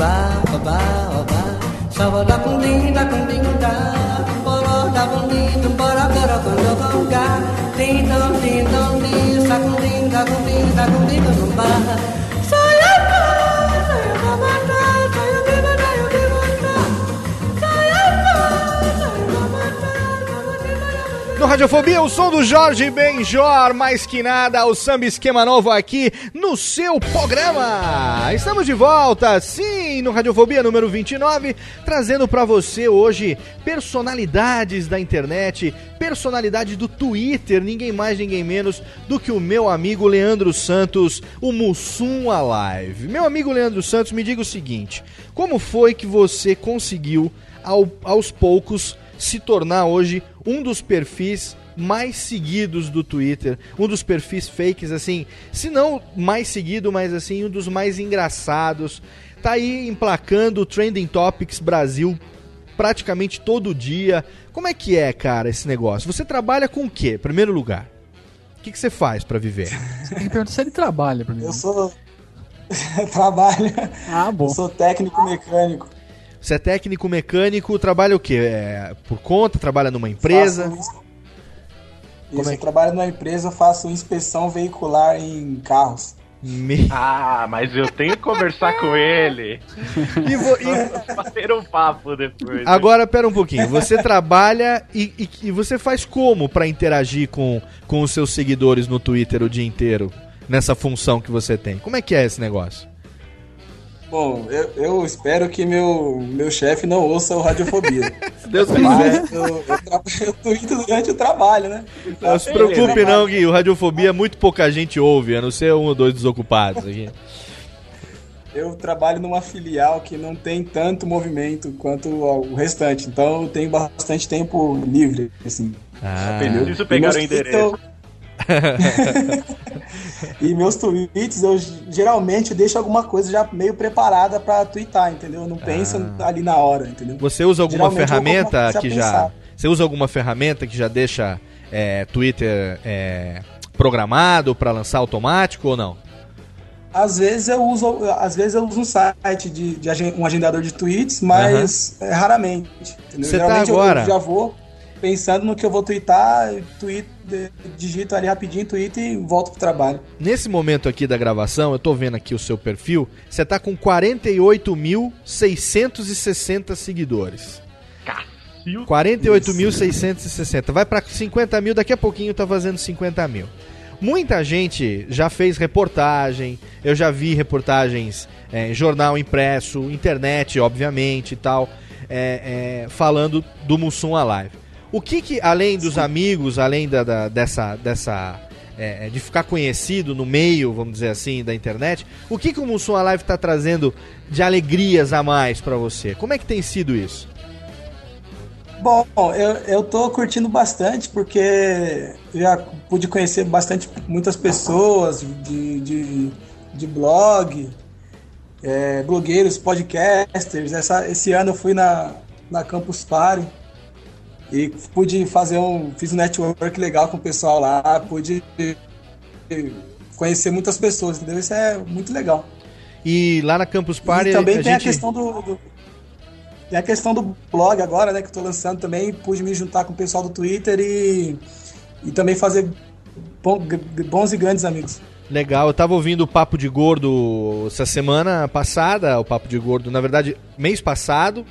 ba ba ba ba sa wa da kung ding da kung ding da ba da kung ding dum ba da ga da kung da kung ga ding dong ding dong ding sa kung ding da kung ding da kung ding dum ba No Radiofobia, o som do Jorge Benjor, mais que nada, o samba esquema novo aqui no seu programa. Estamos de volta, sim, no Radiofobia número 29, trazendo pra você hoje personalidades da internet, personalidade do Twitter, ninguém mais, ninguém menos do que o meu amigo Leandro Santos, o Mussum Alive. Meu amigo Leandro Santos, me diga o seguinte: como foi que você conseguiu, ao- aos poucos, se tornar hoje um dos perfis mais seguidos do Twitter, um dos perfis fakes, assim, se não mais seguido, mas assim, um dos mais engraçados. Tá aí emplacando o Trending Topics Brasil praticamente todo dia. Como é que é, cara, esse negócio? Você trabalha com o quê, em primeiro lugar? O que, que você faz pra viver? Você tem que perguntar se ele trabalha primeiro. Eu sou. Trabalho. Ah, bom. Eu sou técnico mecânico. Você é técnico mecânico, trabalha o quê? É, por conta? Trabalha numa empresa? Faço Isso, é eu trabalho numa empresa, eu faço inspeção veicular em carros. Me... Ah, mas eu tenho que conversar com ele. E vo- e- Bater um papo depois. Agora, pera um pouquinho. Você trabalha e, e- e você faz como pra interagir com, com os seus seguidores no Twitter o dia inteiro? Nessa função que você tem. Como é que é esse negócio? Bom, eu, eu espero que meu, meu chefe não ouça o Radiofobia. Se Deus Mas quiser. eu, eu, eu tweeto durante o trabalho, né? Não se preocupe não, Gui. O Radiofobia muito pouca gente ouve, a não ser um ou dois desocupados aqui. Eu trabalho numa filial que não tem tanto movimento quanto o restante, então eu tenho bastante tempo livre, assim. Ah. Entendeu? Preciso pegar E o endereço. E meus tweets eu geralmente deixo alguma coisa já meio preparada pra twittar, entendeu? Eu não penso Ah. ali na hora, entendeu? Você usa alguma Geralmente ferramenta que pensar. já. Você usa alguma ferramenta que já deixa é, Twitter é, programado pra lançar automático ou não? Às vezes eu uso, às vezes eu uso um site de, de um agendador de tweets, mas é, raramente. Entendeu? Você tá Geralmente agora- Eu, já vou pensando no que eu vou twittar, tweet, digito ali rapidinho, tweet e volto pro trabalho. Nesse momento aqui da gravação, eu tô vendo aqui o seu perfil, você tá com 48.660 seguidores. 48.660. Vai pra 50 mil, daqui a pouquinho tá fazendo 50 mil. Muita gente já fez reportagem, eu já vi reportagens é, em jornal impresso, internet, obviamente e tal, é, é, falando do Mussum Alive. O que que, além dos amigos, além da, da- dessa, dessa é, de ficar conhecido no meio, vamos dizer assim, da internet, o que que o Mussum Alive tá trazendo de alegrias a mais pra você? Como é que tem sido isso? Bom, eu, eu tô curtindo bastante porque já pude conhecer bastante muitas pessoas de, de, de blog, é, blogueiros, podcasters. Essa, esse ano eu fui na, na Campus Party e pude fazer um. Fiz um network legal com o pessoal lá, pude conhecer muitas pessoas, entendeu? Isso é muito legal. E lá na Campus Party e também a tem gente... a questão do, do- Tem a questão do blog agora, né? Que eu tô lançando também. Pude me juntar com o pessoal do Twitter e, e também fazer bons e grandes amigos. Legal, eu tava ouvindo o Papo de Gordo essa semana passada, o Papo de Gordo, na verdade, mês passado.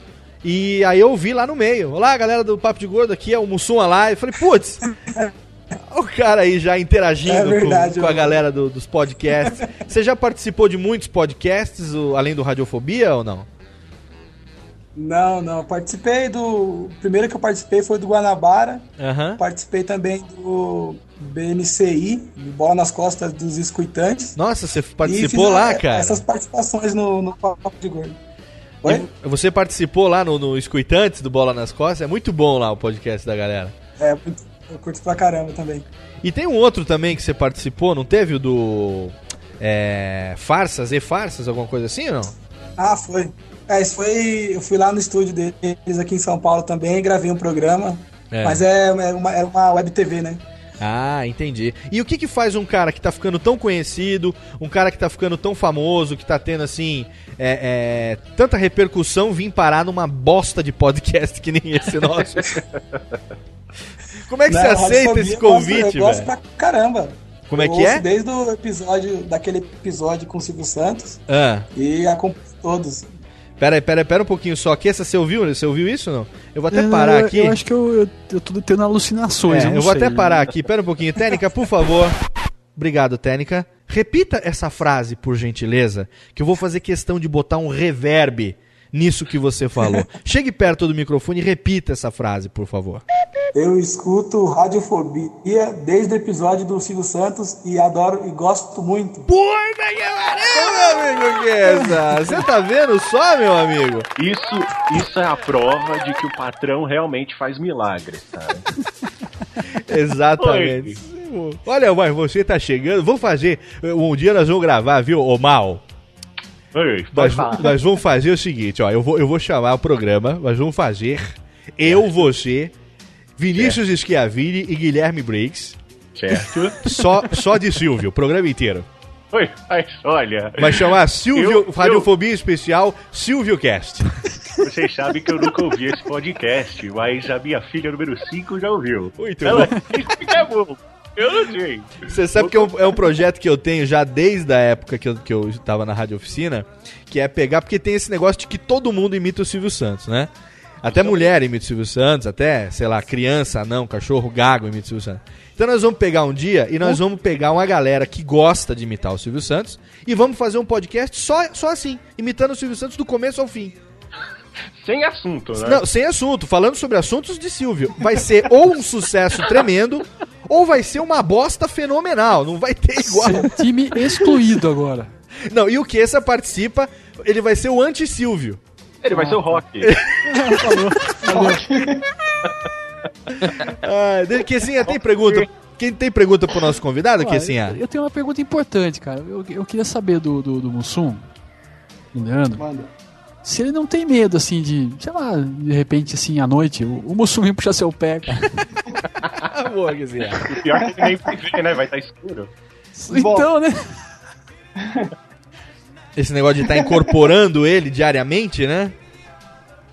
E aí eu ouvi lá no meio. Olá, galera do Papo de Gordo, aqui é o Mussum lá. Eu falei, putz, o cara aí já interagindo É verdade, com, com a galera do- dos podcasts. Você já participou de muitos podcasts, além do Radiofobia ou não? Não, não. Participei do. O primeiro que eu participei foi do Guanabara. Aham. Participei também do BNCI, do Bola nas Costas dos Escutantes. Nossa, você participou lá, cara? Essas participações no, no Papo de Gordo. Oi? Você participou lá no, no Escuitantes do Bola nas Costas? É muito bom lá o podcast da galera. É, eu curto pra caramba também. E tem um outro também que você participou, não teve? O do. É, farsas e farsas, alguma coisa assim ou não? Ah, foi. É, isso foi. Eu fui lá no estúdio deles aqui em São Paulo também, gravei um programa. É. Mas é, é uma, era uma web TV, né? Ah, entendi. E o que que faz um cara que tá ficando tão conhecido, um cara que tá ficando tão famoso, que tá tendo assim, é, é, tanta repercussão, vir parar numa bosta de podcast que nem esse nosso? Como é que Não, você aceita esse eu gosto- convite, Eu gosto velho? pra caramba. Como é Eu que é? Desde o episódio, daquele episódio com o Silvio Santos Ah, e acompanho todos. pera aí, pera aí, pera um pouquinho só. Que essa você ouviu? Você ouviu isso ou não? Eu vou até É, parar eu- aqui. Eu acho que eu, eu, eu tô tendo alucinações. É, eu, eu, vou sei. até parar aqui. Pera um pouquinho. Técnica, por favor. Obrigado, Técnica. Repita essa frase, por gentileza, que eu vou fazer questão de botar um reverb nisso que você falou. Chegue perto do microfone e repita essa frase, por favor. Eu escuto Radiofobia desde o episódio do Silvio Santos e adoro e gosto muito. Puta que pariu, meu amigo Guessa! Você tá vendo só, meu amigo? Isso, isso é a prova de que o patrão realmente faz milagres, cara. Exatamente. Olha, mas você tá chegando. Vamos fazer. Um dia nós vamos gravar, viu, ô Mal? Oi, Nós, nós vamos fazer o seguinte, ó. Eu vou, eu vou chamar o programa, nós vamos fazer eu, você, Vinícius Schiavini e Guilherme Briggs. Certo. Só, só de Silvio, o programa inteiro. Oi, mas olha. Vai chamar Silvio, Eu- Radiofobia Especial, Silvio Cast. Vocês sabem que eu nunca ouvi esse podcast, mas a minha filha número 5 já ouviu. Muito Ela bom. disse que é bom. Eu não sei. Você sabe que é um, é um projeto que eu tenho já desde a época que eu, que eu tava na Rádio Oficina, que é pegar, porque tem esse negócio de que todo mundo imita o Silvio Santos, né? Até mulher imita o Silvio Santos, até, sei lá, criança, não, cachorro, gago imita o Silvio Santos. Então nós vamos pegar um dia e nós vamos pegar uma galera que gosta de imitar o Silvio Santos e vamos fazer um podcast só, só assim, imitando o Silvio Santos do começo ao fim. Sem assunto, né? Não, sem assunto, falando sobre assuntos de Silvio. Vai ser ou um sucesso tremendo, ou vai ser uma bosta fenomenal. Não vai ter igual. Time excluído agora. Não, e o que essa participa, ele vai ser o anti-Silvio. Ele vai ser o Rock. Ah, de- Quesinha, tem pergunta? Quem tem pergunta pro nosso convidado, Quesinha? eu, eu tenho uma pergunta importante, cara. Eu, eu queria saber do, do, do Mussum, do Leandro, Manda. se ele não tem medo, assim, de, sei lá, de repente, assim, à noite, o, o Mussum vem puxar seu pé, cara. Boa, Quesinha. O pior é que nem ver, né? Vai estar escuro. Então, né? Esse negócio de estar incorporando ele diariamente, né?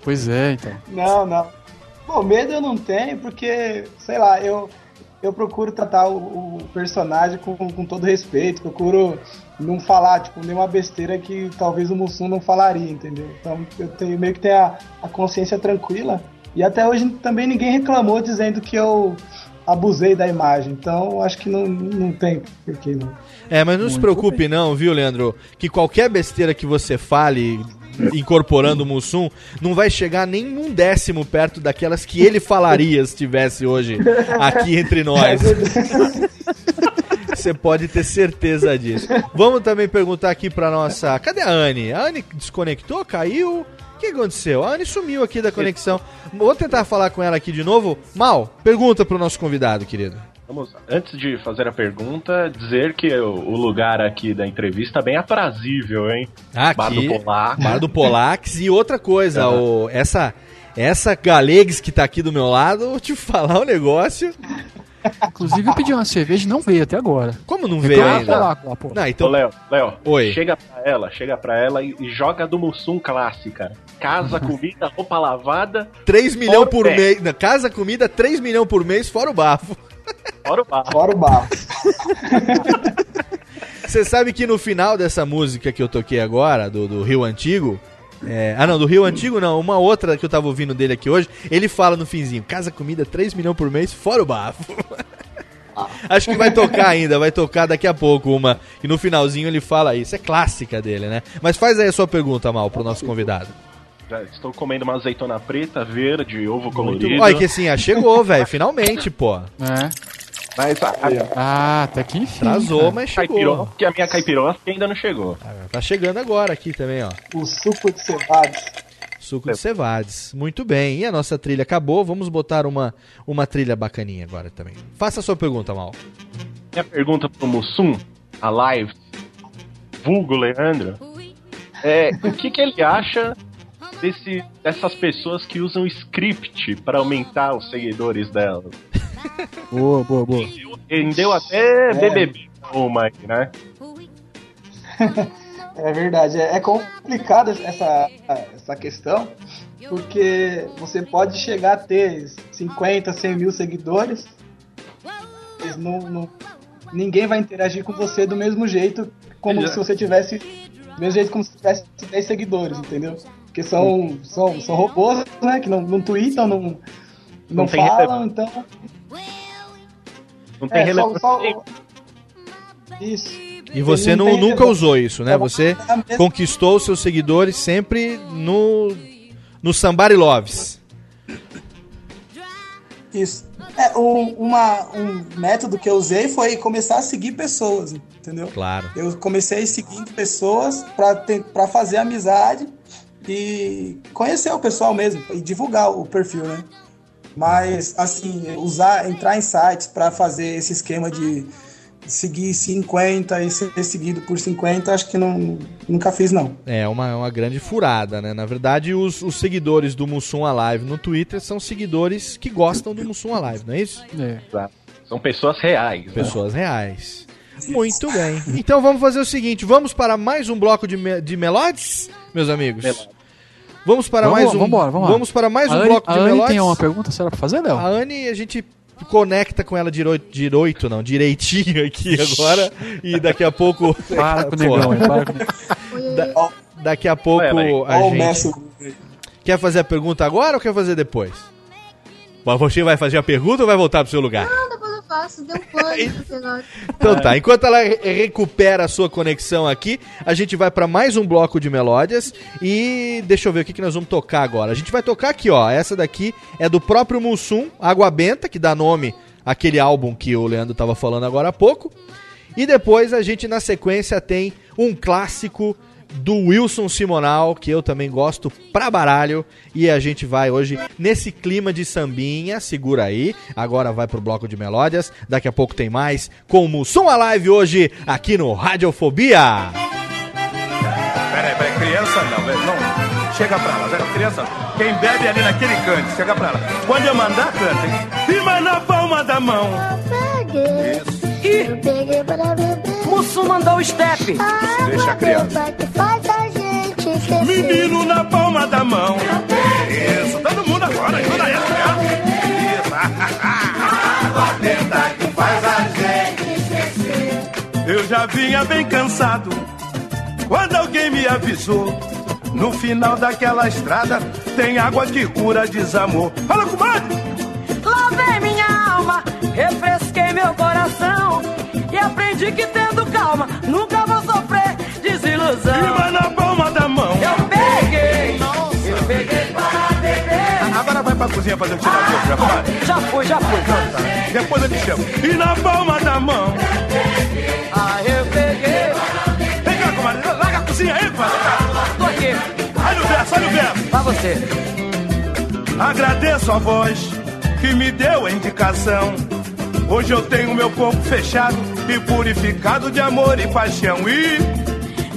Pois é, então. Não, não. Bom, medo eu não tenho, porque, sei lá, eu, eu procuro tratar o, o personagem com, com todo respeito, procuro não falar, tipo, nenhuma besteira que talvez o Mussum não falaria, entendeu? Então eu tenho meio que ter a, a consciência tranquila. E até hoje também ninguém reclamou dizendo que eu abusei da imagem. Então acho que não, não tem porquê, não. É, mas não se preocupe não, viu, Leandro? Que qualquer besteira que você fale incorporando o Mussum não vai chegar nem um décimo perto daquelas que ele falaria se estivesse hoje aqui entre nós. Você pode ter certeza disso. Vamos também perguntar aqui pra nossa. Cadê a Anne? A Anne desconectou? Caiu? O que aconteceu? A Anne sumiu aqui da conexão. Vou tentar falar com ela aqui de novo. Mal, pergunta pro nosso convidado, querido. Vamos, antes de fazer a pergunta, dizer que o, o lugar aqui da entrevista é bem aprazível, hein? Aqui, Bar do Polar. Bar do Polax. E outra coisa, Uhum. o, essa, essa Galegues que tá aqui do meu lado, vou te falar um negócio. Inclusive eu pedi uma cerveja e não veio até agora. Como não veio veio ainda? Lá, lá, pô. Não, então. Ô, Léo, Léo, Oi. chega pra ela, chega pra ela e, e joga do Mussum clássica. Casa, comida, roupa lavada. 3 milhões por pé. mês. Na casa, comida, 3 milhões por mês, fora o bafo. Fora o barro. Fora o bafo. Você sabe que no final dessa música que eu toquei agora, do, do Rio Antigo. É, ah, não, do Rio Antigo não, uma outra que eu tava ouvindo dele aqui hoje. Ele fala no finzinho: casa, comida, 3 milhões por mês, fora o bafo. Acho que vai tocar ainda, vai tocar daqui a pouco uma. E no finalzinho ele fala isso. É clássica dele, né? Mas faz aí a sua pergunta, Mal, pro nosso convidado. Já estou comendo uma azeitona preta, verde, ovo colorido. Olha que assim, ah, chegou, velho, finalmente, pô. É. Mas a, Ah, até que enfim. Atrasou, cara. mas caipirosca, chegou. que a minha caipirosca ainda não chegou. Tá chegando agora aqui também, ó. O suco de cevades. Suco de cevades. Muito bem. E a nossa trilha acabou. Vamos botar uma, uma trilha bacaninha agora também. Faça a sua pergunta, Mal. Minha pergunta pro Mussum, a live, vulgo Leandro, é o que, que ele acha desse, dessas pessoas que usam script para aumentar os seguidores dela? Boa, boa, boa. Rendeu até BBB uma aí, né? É verdade, é é complicado essa, essa questão, porque você pode chegar a ter 50, 100 mil seguidores, mas não, não- ninguém vai interagir com você do mesmo jeito como se você tivesse. Do mesmo jeito como se tivesse 10 seguidores, entendeu? Porque são, são, são robôs, né? Que não, não tweetam, não, não, Não falam, então. Não tem É, relevância. só-. Isso. E você Não nunca relevância. usou isso, né? Você conquistou os seus seguidores sempre no, no Somebody Loves. Isso. É, um, uma, um método que eu usei foi começar a seguir pessoas, entendeu? Claro. Eu comecei seguindo pessoas pra fazer amizade e conhecer o pessoal mesmo e divulgar o perfil, né? Mas, assim, usar, entrar em sites pra fazer esse esquema de seguir 50 e ser seguido por 50, acho que não, nunca fiz, não. É uma, uma grande furada, né? Na verdade, os, os seguidores do Mussum Alive no Twitter são seguidores que gostam do Mussum Alive, não é isso? É. São pessoas reais. né? Pessoas reais. Muito bem. Então vamos fazer o seguinte: vamos para mais um bloco de, me de melodies, meus amigos? Vamos para Vamos- mais um. vambora, vamos lá. vamos para mais A um Anne- bloco de Anne melodies. tem uma pergunta, será pra fazer, Léo? A Anne, a gente conecta com ela direito, direito não, direitinho aqui agora. e daqui a pouco. Para com o negão para com. Da- daqui a pouco Olha a gente. Quer fazer a pergunta agora ou quer fazer depois? Mas você vai fazer a pergunta ou vai voltar pro seu lugar? Não, faço, deu. Então tá, enquanto ela re- recupera a sua conexão aqui, a gente vai pra mais um bloco de melódias e deixa eu ver o que, que nós vamos tocar agora. A gente vai tocar aqui, ó. Essa daqui é do próprio Mussum, Água Benta, que dá nome àquele álbum que o Leandro tava falando agora há pouco. E depois a gente, na sequência, tem um clássico do Wilson Simonal, que eu também gosto pra baralho. E a gente vai hoje nesse clima de sambinha, segura aí. Agora vai pro bloco de melódias. Daqui a pouco tem mais com o Mussum Alive hoje aqui no Radiofobia. Peraí, peraí, criança não, velho. Não. Chega pra lá, velho. Criança, quem bebe ali naquele canto, chega pra lá. Quando eu mandar, canta, hein? Firma na palma da mão. Peguei. Eu peguei para beber. Mussum mandou o step. Deixa a criança. Água que faz a gente esquecer. Menino na palma da mão. Isso, todo mundo agora, ajuda ela. Água benta que faz a gente esquecer. Eu já vinha bem cansado quando alguém me avisou. No final daquela estrada tem água que cura desamor. Fala, comadre! Lavei minha alma, refresquei meu coração. E aprendi que tendo calma, nunca vou sofrer desilusão. Firma na palma da mão. Eu peguei, eu peguei para beber. Agora vai pra cozinha fazer o tirador, já vai? Já fui, já fui. Depois eu te chamo. E na palma da mão. Ah, eu peguei. Vem cá, comadre, larga a cozinha aí, comadre. Tô aqui. Olha o verso, olha o verso. Pra você. Agradeço a voz que me deu a indicação. Hoje eu tenho meu corpo fechado e purificado de amor e paixão. E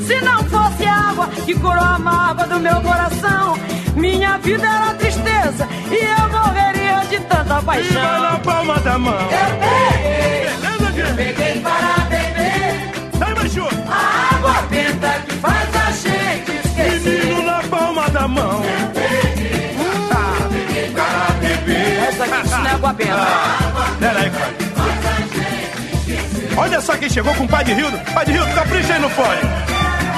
Se não fosse água, que curou a mágoa do meu coração. Minha vida era tristeza e eu morreria de tanta paixão. Vai na palma da mão. Eu peguei, Beleza, eu peguei para beber Sai, a água benta que faz a gente esquecer. Menino na palma da mão. Para beber. Essa aqui não é água benta. Peraí, pai. Olha só quem chegou com o pai de Rildo. Pai de Rildo, capricha aí no fone.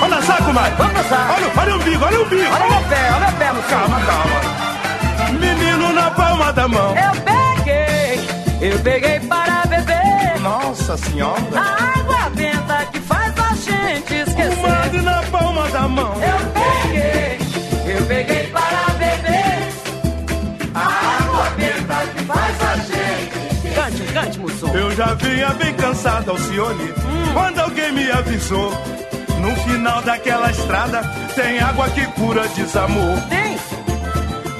Vamos dançar, comadre. Vamos dançar. Olha, olha o umbigo, olha o umbigo. Olha meu pé, olha meu pé, moção. Calma, calma. Menino na palma da mão. Eu peguei, eu peguei para beber Nossa senhora. a água benta que faz a gente esquecer. Comadre na palma da mão. Eu peguei, Cante. Eu já vinha bem cansado, Alcione, quando alguém me avisou. No final daquela estrada tem água que cura desamor. Tem,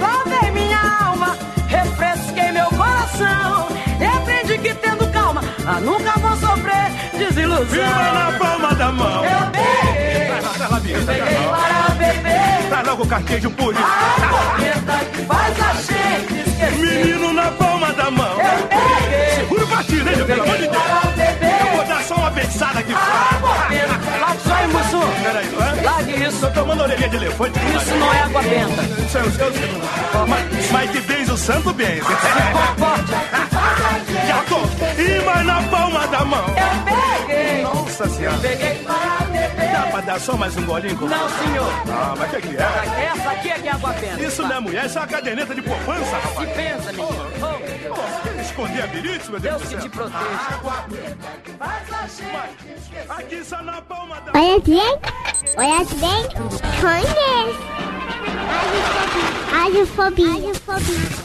lavei minha alma, refresquei meu coração. E aprendi que tendo calma, ah, nunca vou sofrer desilusão. Viva na palma da mão. Eu peguei, Traz traz peguei lá. para beber Traz logo o carquejo puro. a que faz a gente. Menino na palma da mão. Eu peguei, Segura o batido, hein, pelo amor de Deus. Eu vou dar só uma beijada aqui a água benta. Largue isso aí, moço. Peraí, hã? Largue isso. Tô tomando orelhinha de elefante. Isso não é água benta. Isso é o seu mas, mas de bens o santo bem. Comporte. Já tô. E mais na palma da mão. Eu peguei, Nossa senhora. peguei para pra dar só mais um golinho? com- Não, senhor. Ah, mas o que que é? Essa aqui é que é água benta. Isso não é mulher, isso é uma caderneta de poupança, Se rapaz. pensa, menino. Oh, Pô, quer esconder a birite, meu Deus Deus do que céu? te proteja. Aqui só na palma da Olha bem, olha bem, conhece. Agiofobia. Agiofobia.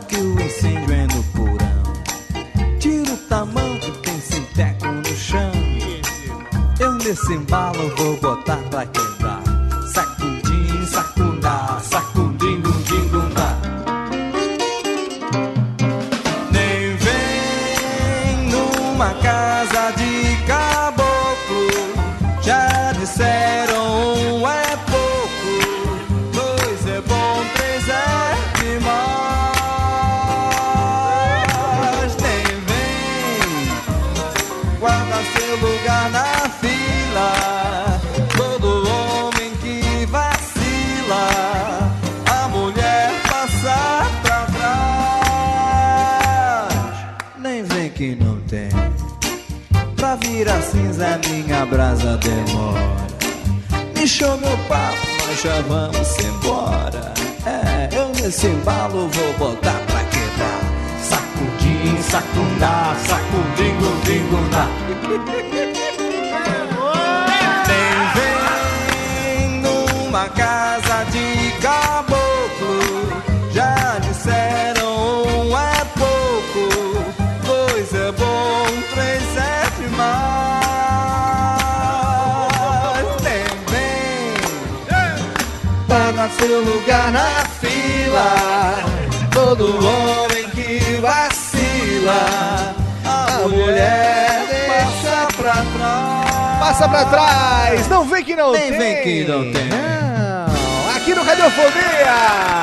De que o incêndio é no porão. Tira o tamanho, tem sinteco no chão. Eu nesse embalo vou botar pra quebrar. Brasa demora. Me show meu papo, nós já vamos embora. É, eu nesse embalo vou botar pra quebrar. Sacudim, sacundá, sacudim, gundim, seu lugar na fila. Todo homem que vacila, a mulher deixa pra trás. Passa pra trás, não vem que não Nem tem. vem que não tem. Não, aqui no Radiofobia.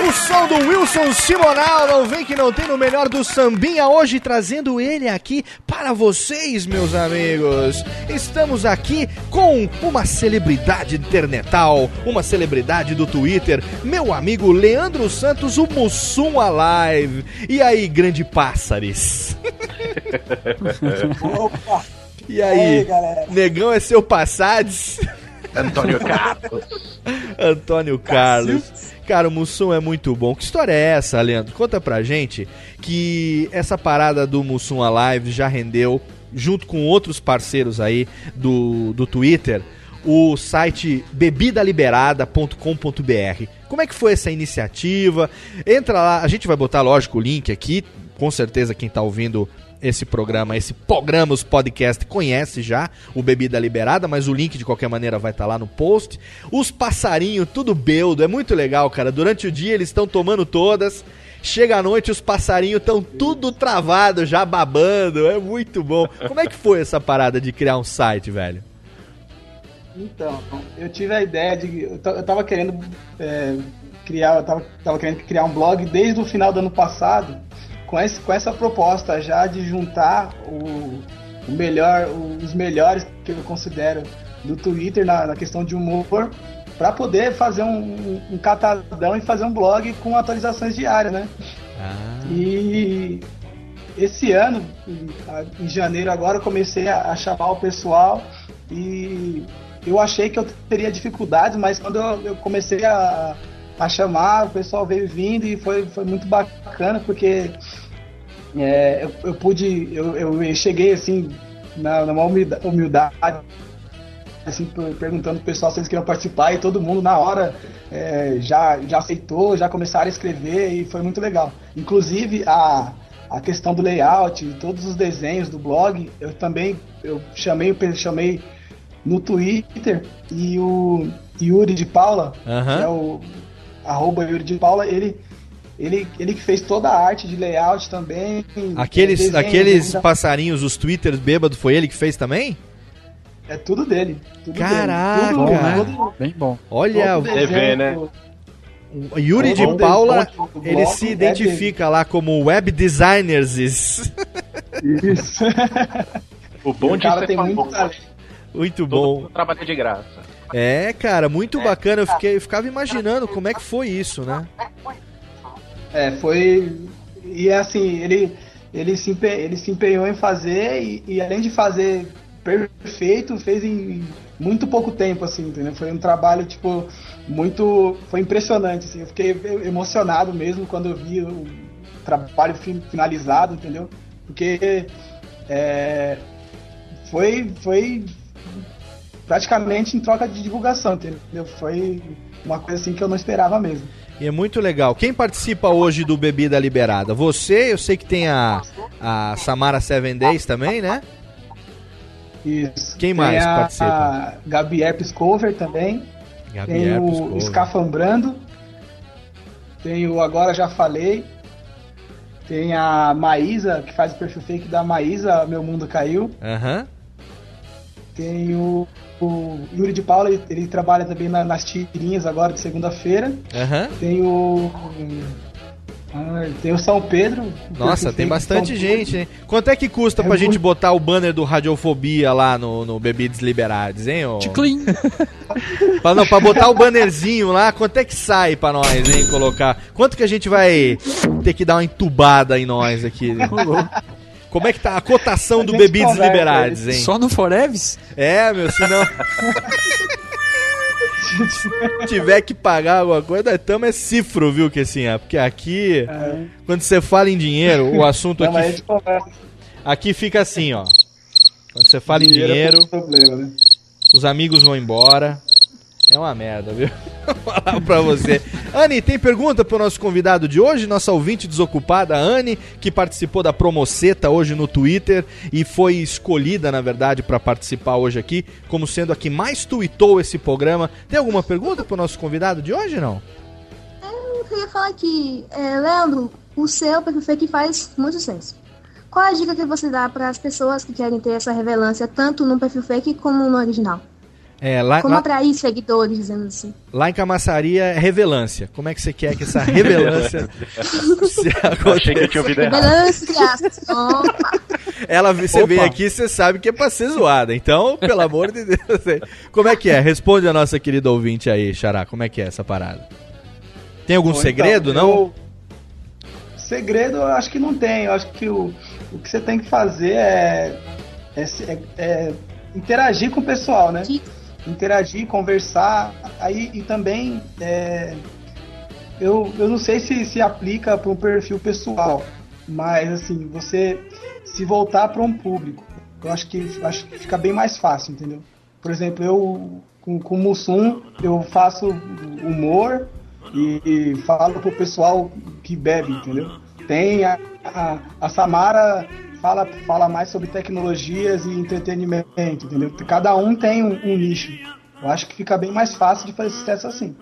O som do Wilson Simonal, não vem que não tem no melhor do sambinha, hoje trazendo ele aqui para vocês, meus amigos. Estamos aqui com uma celebridade internetal, uma celebridade do Twitter, meu amigo Leandro Santos, o Mussum Alive. E aí, grande pássares? Opa! E aí, aí, galera? negão é seu passades? Antônio Carlos. Antônio Carlos. Cara, o Mussum é muito bom. Que história é essa, Leandro? Conta pra gente que essa parada do Mussum Alive já rendeu, junto com outros parceiros aí do, do Twitter, o site bebidaliberada.com.br. Como é que foi essa iniciativa? Entra lá, a gente vai botar, lógico, o link aqui. Com certeza quem tá ouvindo esse programa, esse programa, os podcast, conhece já o Bebida Liberada, mas o link de qualquer maneira vai estar lá no post. Os passarinhos, tudo beldo, é muito legal, cara. Durante o dia eles estão tomando todas. Chega à noite, os passarinhos estão tudo travado, já babando. É muito bom. Como é que foi essa parada de criar um site, velho? Então, eu tive a ideia de. Eu tava querendo é, criar. Eu tava, tava querendo criar um blog desde o final do ano passado, com, esse, com essa proposta já de juntar o, o melhor, os melhores que eu considero do Twitter na, na questão de humor, para poder fazer um, um, catadão e fazer um blog com atualizações diárias, né? E esse ano, em, em janeiro agora, eu comecei a, a chamar o pessoal e eu achei que eu teria dificuldades, mas quando eu, eu comecei a, a chamar, o pessoal veio vindo e foi, foi muito bacana, porque é, eu, eu pude, eu, eu cheguei assim, na, na humildade, assim, per- perguntando pro pessoal se eles queriam participar e todo mundo na hora é, já, já aceitou, já começaram a escrever e foi muito legal. Inclusive a, a questão do layout, todos os desenhos do blog, eu também eu chamei, eu chamei no Twitter e o Yuri de Paula, Aham. que é o arroba Yuri de Paula, ele ele, ele que fez toda a arte de layout também. Aqueles, desenho, aqueles passarinhos, os twitters bêbados, foi ele que fez também? É tudo dele. Tudo Caraca! dele. Tudo, Bom, né? tudo- Bem bom. Olha, todo desenho, né? o Yuri de todo Paula, ele se é identifica lá como web designers. Isso. O bom O de cara ser tem muito talento. Muito Todo bom. mundo trabalha de graça. É, cara, muito bacana. Eu, fiquei, eu ficava imaginando como é que foi isso, né? É, foi. E é assim, ele, ele, se, empe... ele se empenhou em fazer e, e além de fazer perfeito, fez em muito pouco tempo, assim, entendeu? Foi um trabalho, tipo, muito. Foi impressionante, assim. Eu fiquei emocionado mesmo quando eu vi o trabalho fin- finalizado, entendeu? Porque é, foi, foi praticamente em troca de divulgação, entendeu? Foi uma coisa assim que eu não esperava mesmo. E é muito legal. Quem participa hoje do Bebida Liberada? Você, eu sei que tem a, a Samara Seven Days também, né? Isso. Quem mais tem a, participa? A Gabi Piscover também. Gabi tem Epps o Cover. Escafambrando. Tem o Agora Já Falei. Tem a Maísa, que faz o perfil fake da Maísa, Meu Mundo Caiu. Aham. Tem o, o Yuri de Paula, ele, ele trabalha também na- nas tirinhas agora de segunda-feira. Aham. Tem o. ah, tem o São Pedro. Nossa, tem bastante São Pedro. gente, hein? Quanto é que custa É pra gente botar o banner do Radiofobia lá no, no Bebidas Liberados, hein? ô? Ticlin. Pra, não, pra botar o bannerzinho lá, quanto é que sai pra nós, hein? Colocar. Quanto que a gente vai ter que dar uma entubada em nós aqui? Como é que tá a cotação A do Bebidas Liberados, hein? Só no Foreves? É, meu, senão. Se tiver que pagar alguma coisa, tamo é cifro, viu, que assim, é, porque aqui, quando você fala em dinheiro, o assunto Não, mas a aqui, aqui fica assim, ó. Quando você fala em Dinheiro é dinheiro, pouco problema, né? os amigos vão embora. É uma merda, viu? Vou falar pra você. Anne, tem pergunta pro nosso convidado de hoje, nossa ouvinte desocupada, Anne, que participou da Promoceta hoje no Twitter e foi escolhida, na verdade, pra participar hoje aqui, como sendo a que mais tweetou esse programa. Tem alguma pergunta pro nosso convidado de hoje, não? Eu queria falar aqui, é, Leandro, o seu perfil fake faz muito senso. Qual a dica que você dá para as pessoas que querem ter essa relevância tanto no perfil fake como no original? É, lá, Como lá, atrair seguidores, dizendo assim? lá em Camaçaria é revelância. Como é que você quer que essa revelância se Eu achei que eu tinha ouvido errado. Opa. Ela, você Opa. vem aqui, você sabe que é pra ser zoada. Então, pelo amor de Deus. Como é que é? Responde a nossa querida ouvinte aí, Xará. Como é que é essa parada? Tem algum Bom, segredo, então, não? eu- Segredo eu acho que não tem. Eu acho que o, o que você tem que fazer é, é, é- é interagir com o pessoal, né? Interagir, conversar, aí e também é, eu, eu não sei se se aplica para um perfil pessoal, mas assim, você se voltar para um público, eu acho que acho que fica bem mais fácil, entendeu? Por exemplo, eu com, com o Mussum, eu faço humor e, e falo pro pessoal que bebe, entendeu? Tem a, a, a Samara fala, fala mais sobre tecnologias e entretenimento, entendeu? Cada um tem um, um nicho. Eu acho que fica bem mais fácil de fazer sucesso assim.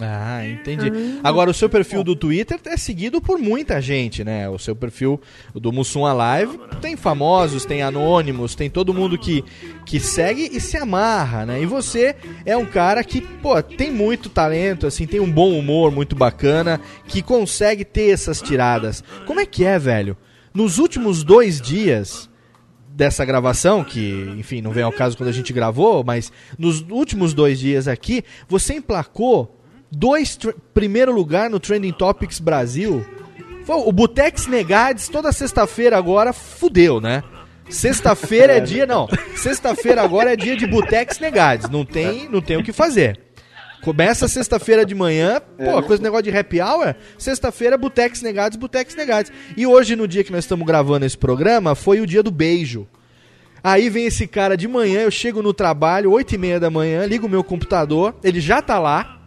Ah, entendi. Agora, o seu perfil do Twitter é seguido por muita gente, né? O seu perfil do Mussum Alive tem famosos, tem anônimos, tem todo mundo que, que segue e se amarra, né? E você é um cara que, pô, tem muito talento, assim, tem um bom humor muito bacana, que consegue ter essas tiradas. Como é que é, velho? Nos últimos dois dias dessa gravação, que, enfim, não vem ao caso quando a gente gravou, mas nos últimos dois dias aqui, você emplacou dois primeiro lugar no Trending Topics Brasil. Foi o Butex Negades toda sexta-feira agora fudeu, né? Sexta-feira é dia, não. Sexta-feira agora é dia de Butex Negades, não tem, não tem o que fazer. Começa sexta-feira de manhã, pô, coisa negócio de happy hour, sexta-feira Butex Negados, Butex Negados. E hoje no dia que nós estamos gravando esse programa, foi o dia do beijo. Aí vem esse cara de manhã, eu chego no trabalho, 8 e meia da manhã, ligo o meu computador, ele já tá lá.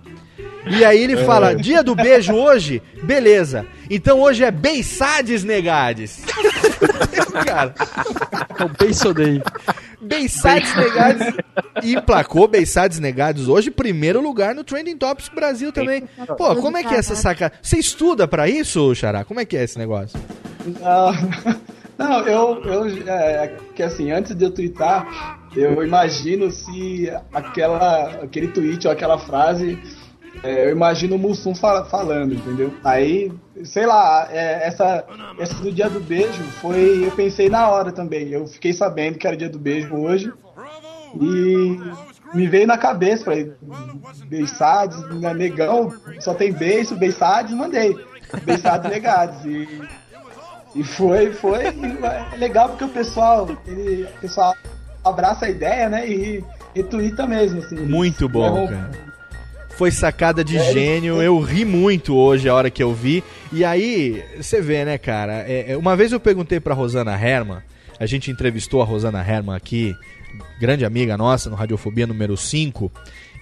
E aí ele fala, dia do beijo hoje? Beleza. Então hoje é Beissades Negades. cara, É o. Beissades Negades. E emplacou Beissades Negados hoje, primeiro lugar no Trending Topics Brasil também. Pô, como é que é essa sacada? Você estuda pra isso, Xará? Como é que é esse negócio? Não, não eu, eu é, que assim, antes de eu twittar, eu imagino se aquela, aquele tweet ou aquela frase, é, eu imagino o Mussum fala- falando, entendeu? Aí, sei lá, é, essa, essa do dia do beijo foi, eu pensei na hora também. Eu fiquei sabendo que era dia do beijo hoje e me veio na cabeça, falei, Beissades, né, negão, só tem beijo, Beissades, mandei. Beissades negados. E e foi, foi legal porque o pessoal, ele, o pessoal abraça a ideia, né? E retuita mesmo, assim. Muito bom, É, cara. Foi sacada de gênio, eu ri muito hoje a hora que eu vi. E aí, você vê, né, cara? é- é, uma vez eu perguntei pra Rosana Herman, a gente entrevistou a Rosana Herman aqui, grande amiga nossa no Radiofobia número 5.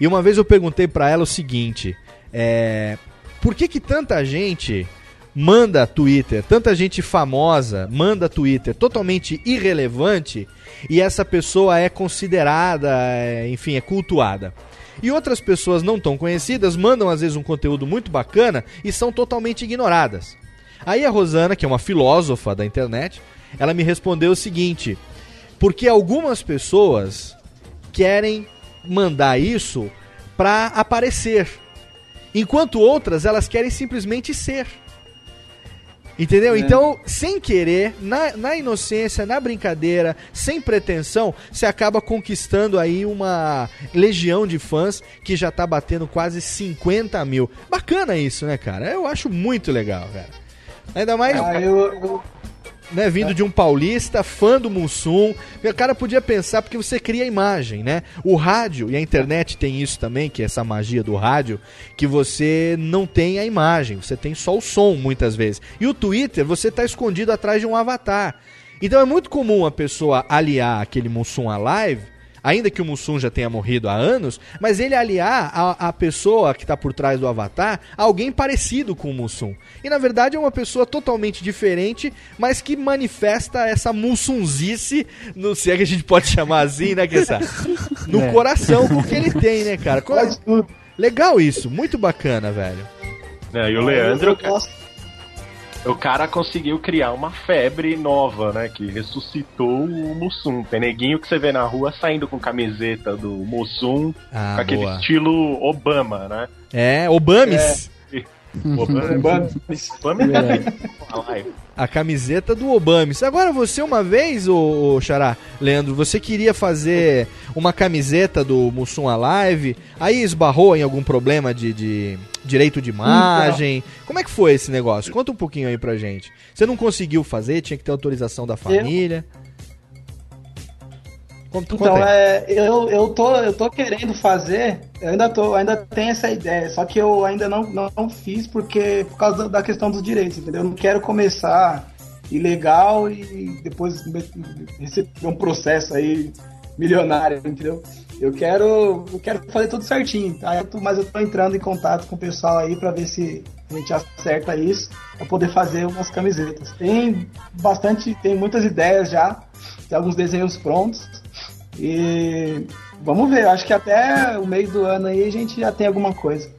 E uma vez eu perguntei pra ela o seguinte: é, por que que tanta gente manda Twitter, tanta gente famosa manda Twitter totalmente irrelevante e essa pessoa é considerada, é, enfim, é cultuada. E outras pessoas não tão conhecidas mandam às vezes um conteúdo muito bacana e são totalmente ignoradas. Aí a Rosana, que é uma filósofa da internet, ela me respondeu o seguinte: porque algumas pessoas querem mandar isso pra aparecer, enquanto outras elas querem simplesmente ser. Entendeu? É. Então, sem querer, na, na inocência, na brincadeira, sem pretensão, você acaba conquistando aí uma legião de fãs que já tá batendo quase 50 mil. Bacana isso, né, cara? Eu acho muito legal, cara. Ainda mais Ah, eu, eu- né, vindo de um paulista, fã do Mussum. O cara podia pensar, porque você cria imagem, né? O rádio e a internet tem isso também, que é essa magia do rádio, que você não tem a imagem, você tem só o som muitas vezes. E o Twitter, você tá escondido atrás de um avatar. Então é muito comum a pessoa aliar aquele Mussum à live, ainda que o Mussum já tenha morrido há anos, mas ele aliar a, a pessoa que está por trás do avatar a alguém parecido com o Mussum. E na verdade é uma pessoa totalmente diferente, mas que manifesta essa mussunzice, não sei que a gente pode chamar assim, né, que No É. coração que ele tem, né, cara? Legal isso, muito bacana, velho. É, e o Leandro, o cara conseguiu criar uma febre nova, né? Que ressuscitou o Mussum. Tem neguinho que você vê na rua saindo com camiseta do Mussum, Ah, com aquele boa. estilo Obama, né? É, Obames. Obama. Obama é A camiseta do Obames. Agora você uma vez, ô, ô Xará, Leandro, você queria fazer uma camiseta do Mussum Alive, aí esbarrou em algum problema de, de direito de imagem. Como é que foi esse negócio? Conta um pouquinho aí pra gente. Você não conseguiu fazer, tinha que ter autorização da família. Conta, Então, conta é, eu, eu, tô, eu tô querendo fazer, eu ainda, tô, ainda tenho essa ideia, só que eu ainda não, não, não fiz porque por causa da- questão dos direitos, entendeu? Eu não quero começar ilegal e depois receber um processo aí milionário, entendeu? Eu quero, eu quero fazer tudo certinho, tá? Eu tô- mas eu tô entrando em contato com o pessoal aí pra ver se a gente acerta isso, pra poder fazer umas camisetas. Tem bastante, tem muitas ideias já, tem alguns desenhos prontos. E vamos ver, acho que até o meio do ano aí a gente já tem alguma coisa.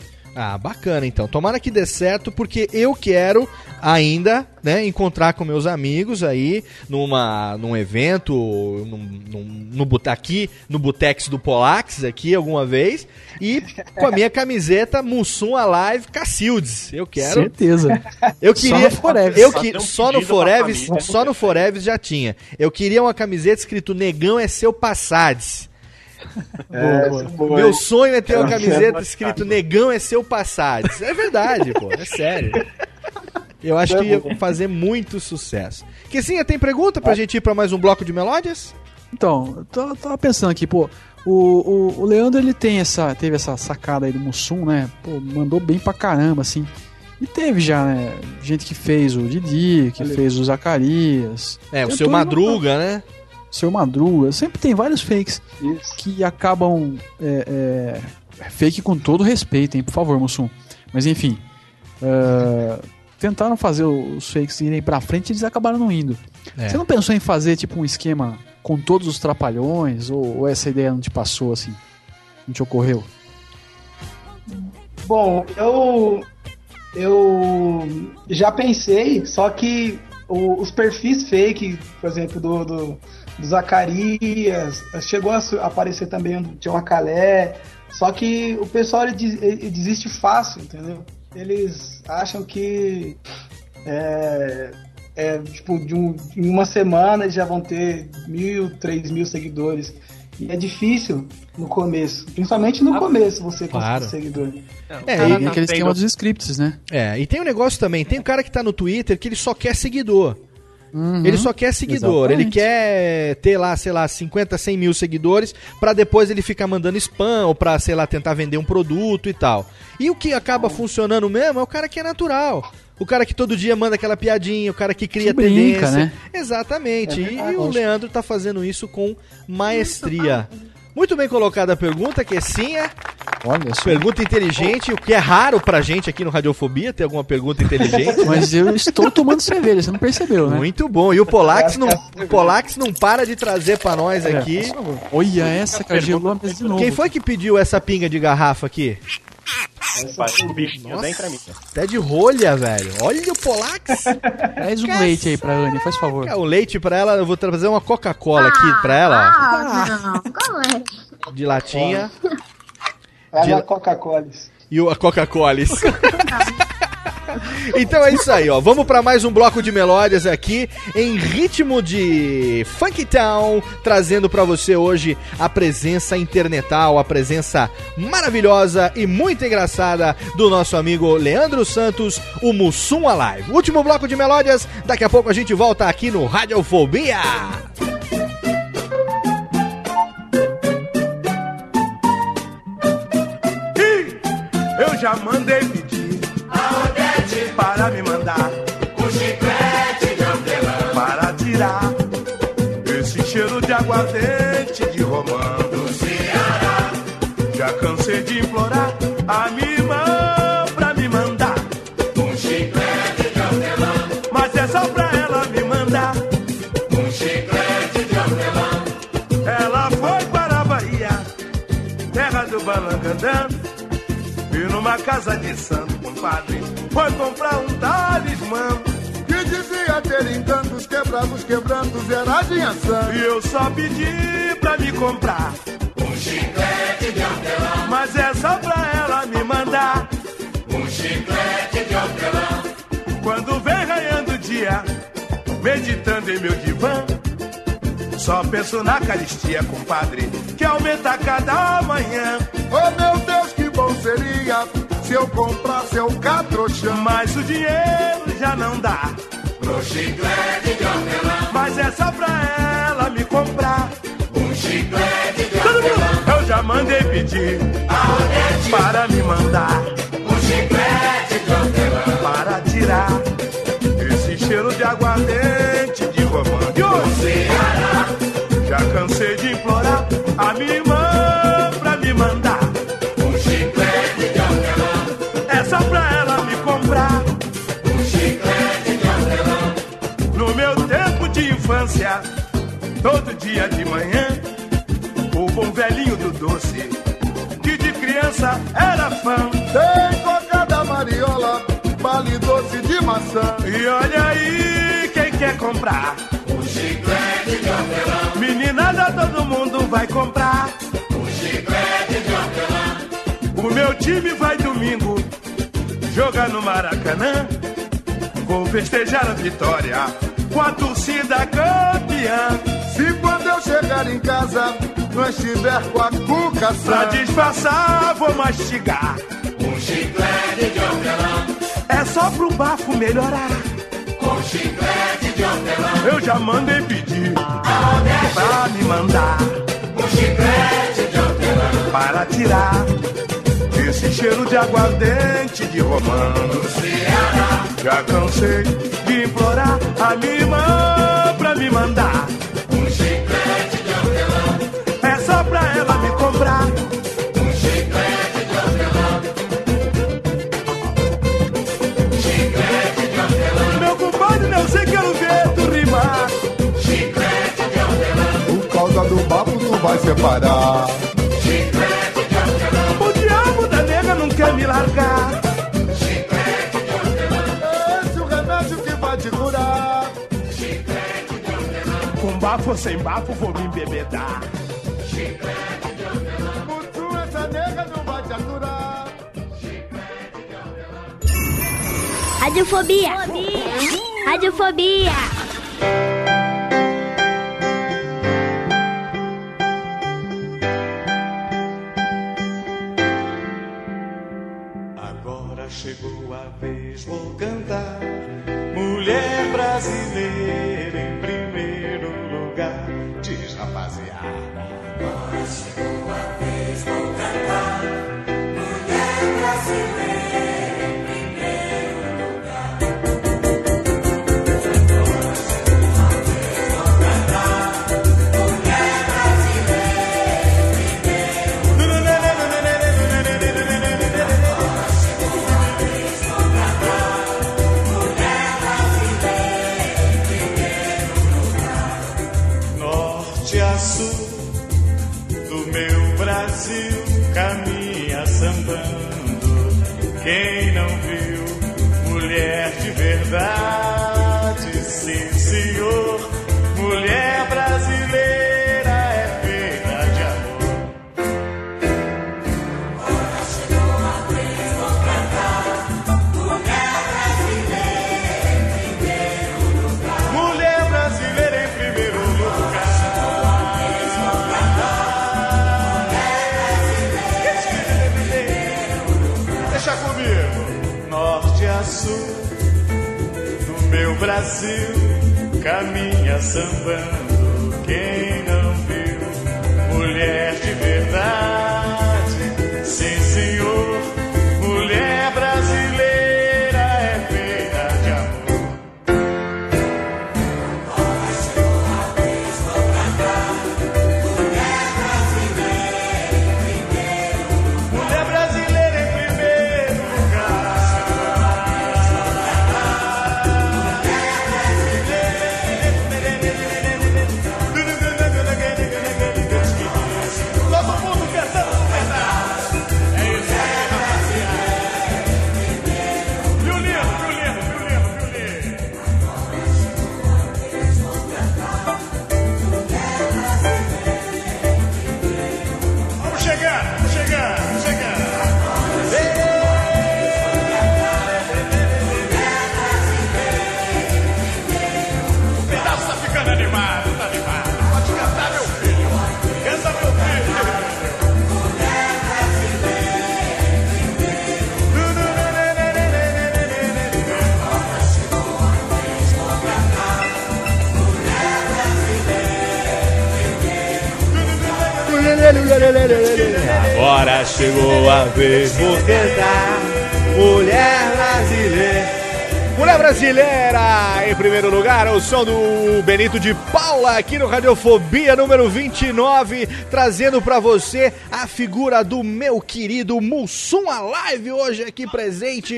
Ah, bacana então. Tomara que dê certo, porque eu quero ainda, né, encontrar com meus amigos aí numa, num evento, num, num, no, aqui no Botex do Polax aqui alguma vez e com a minha camiseta Mussum Alive Cacildes. Eu quero. Certeza. Eu Só queria. no Forever. Eu Só que, só no Forever, só no Forever já tinha. Eu queria uma camiseta escrito Negão é seu Passades. É, essa é boa, Meu sonho é ter uma é camiseta boa. escrito Negão é seu Passades. É verdade, pô. É sério. Eu acho que ia fazer muito sucesso. Quessinha, tem pergunta pra gente ir pra mais um bloco de melódias? Então, eu tô- tava pensando aqui, pô, o, o, o Leandro ele tem essa, teve essa sacada aí do Mussum, né? Pô, mandou bem pra caramba, assim. E teve já, né? Gente que fez o Didi, que Olha. fez o Zacarias. É, o seu Madruga, né? Seu Madruga. Sempre tem vários fakes que acabam. É, é, fake com todo respeito, hein? Por favor, Mussum. Mas enfim. é, tentaram fazer os fakes irem pra frente e eles acabaram não indo. É. Você não pensou em fazer tipo um esquema com todos os trapalhões? Ou, ou essa ideia não te passou assim? Não te ocorreu? Bom, eu eu já pensei, só que o- os perfis fake, por exemplo, do, do, do Zacarias, chegou a aparecer também o Tião Acalé, só que o pessoal ele, des- ele desiste fácil, entendeu? Eles acham que é, é, tipo, de um- em uma semana eles já vão ter mil, três mil seguidores. E é difícil no começo, principalmente no começo você conseguir Claro. seguidor. É, Cara, e- tem aquele esquema dos scripts, né? É, e tem um negócio também, tem um cara que tá no Twitter que ele só quer seguidor. Uhum. Ele só quer seguidor, ele Exatamente. quer ter lá, sei lá, 50, 100 mil seguidores pra depois ele ficar mandando spam ou pra, sei lá, tentar vender um produto e tal. E o que acaba funcionando mesmo é o cara que é natural. O cara que todo dia manda aquela piadinha, o cara que cria Que brinca, tendência. né? Exatamente. É e, e o Leandro tá fazendo isso com maestria. Muito bem colocada a pergunta, Kessinha. Olha só. Pergunta inteligente, o que é raro pra gente aqui no Radiofobia, ter alguma pergunta inteligente. Mas eu estou tomando cerveja, você não percebeu, né? Muito bom. E o Polax não, o Polax não para de trazer pra nós É, aqui. favor. Olha essa, cara, gelou a mesa de novo. Quem foi que pediu essa pinga de garrafa aqui? Bichinho da encraminha. Até de rolha, velho. Olha o Polax. Traz um leite aí pra Anne, faz favor. O leite pra ela, eu vou trazer uma Coca-Cola aqui pra ela, Ah, não. Qual é? de latinha. Vai De- na Coca-Cola. E o- a Coca-Cola. Então é isso aí, ó. Vamos pra mais um bloco de melódias aqui em ritmo de Funk Town, trazendo pra você hoje a presença internetal, a presença maravilhosa e muito engraçada do nosso amigo Leandro Santos, o Mussum Alive. Último bloco de melódias, daqui a pouco a gente volta aqui no Radiofobia. Eu já mandei pedir aguardente de romã do Ceará. Já cansei de implorar a minha irmã pra me mandar um chiclete de hortelã, mas é só pra ela me mandar um chiclete de hortelã. Ela foi para a Bahia, terra do Balangandã. E numa casa de santo, compadre, foi comprar um talismã. Que dizia ter quebrados, quebrantos, era de. E eu só pedi pra me comprar um chiclete de hortelã. Mas é só pra ela me mandar um chiclete de hortelã. Quando vem raiando o dia, meditando em meu divã. Só penso na caristia, compadre, que aumenta cada manhã. Oh meu Deus, que bom seria se eu comprasse o catrochão. Mas o dinheiro já não dá chiclete de hortelã. Mas é só pra ela me comprar. Um chiclete Todo mundo, eu já mandei pedir para me mandar. Um chiclete de hortelã. Para tirar esse cheiro de aguardente de romã. E hoje, já cansei de implorar a minha irmã dia de manhã, o bom velhinho do doce, que de criança era fã. Tem cocada mariola, vale doce de maçã. E olha aí quem quer comprar. Um chiclete de hortelã. Meninada, todo mundo vai comprar. Um chiclete de hortelã. O meu time vai domingo jogar no Maracanã. Vou festejar a vitória com a torcida campeã. Chegar em casa não estiver com a cuca Pra disfarçar, vou mastigar. Um chiclete de hortelã. É só pro bafo melhorar. Um chiclete de hortelã. Eu já mandei pedir pra me mandar. Um chiclete de hortelã. Para tirar esse cheiro de aguardente de romã. Já cansei de implorar a minha irmã pra me mandar. Hortelã. O diabo da nega não quer me largar. É o remédio que vai te curar. Com bafo sem bafo, vou me embebedar. Chiclete de hortelã. Por tu essa nega não vai te aturar. Radiofobia. Radiofobia. Agora vou cantar. Mulher brasileira em primeiro lugar. Diz rapaziada. Cantar Mulher Brasileira. Mulher Brasileira, em primeiro lugar, o som do Benito de Paula aqui no Radiofobia número 29, trazendo pra você a figura do meu querido Mussum Alive hoje aqui presente.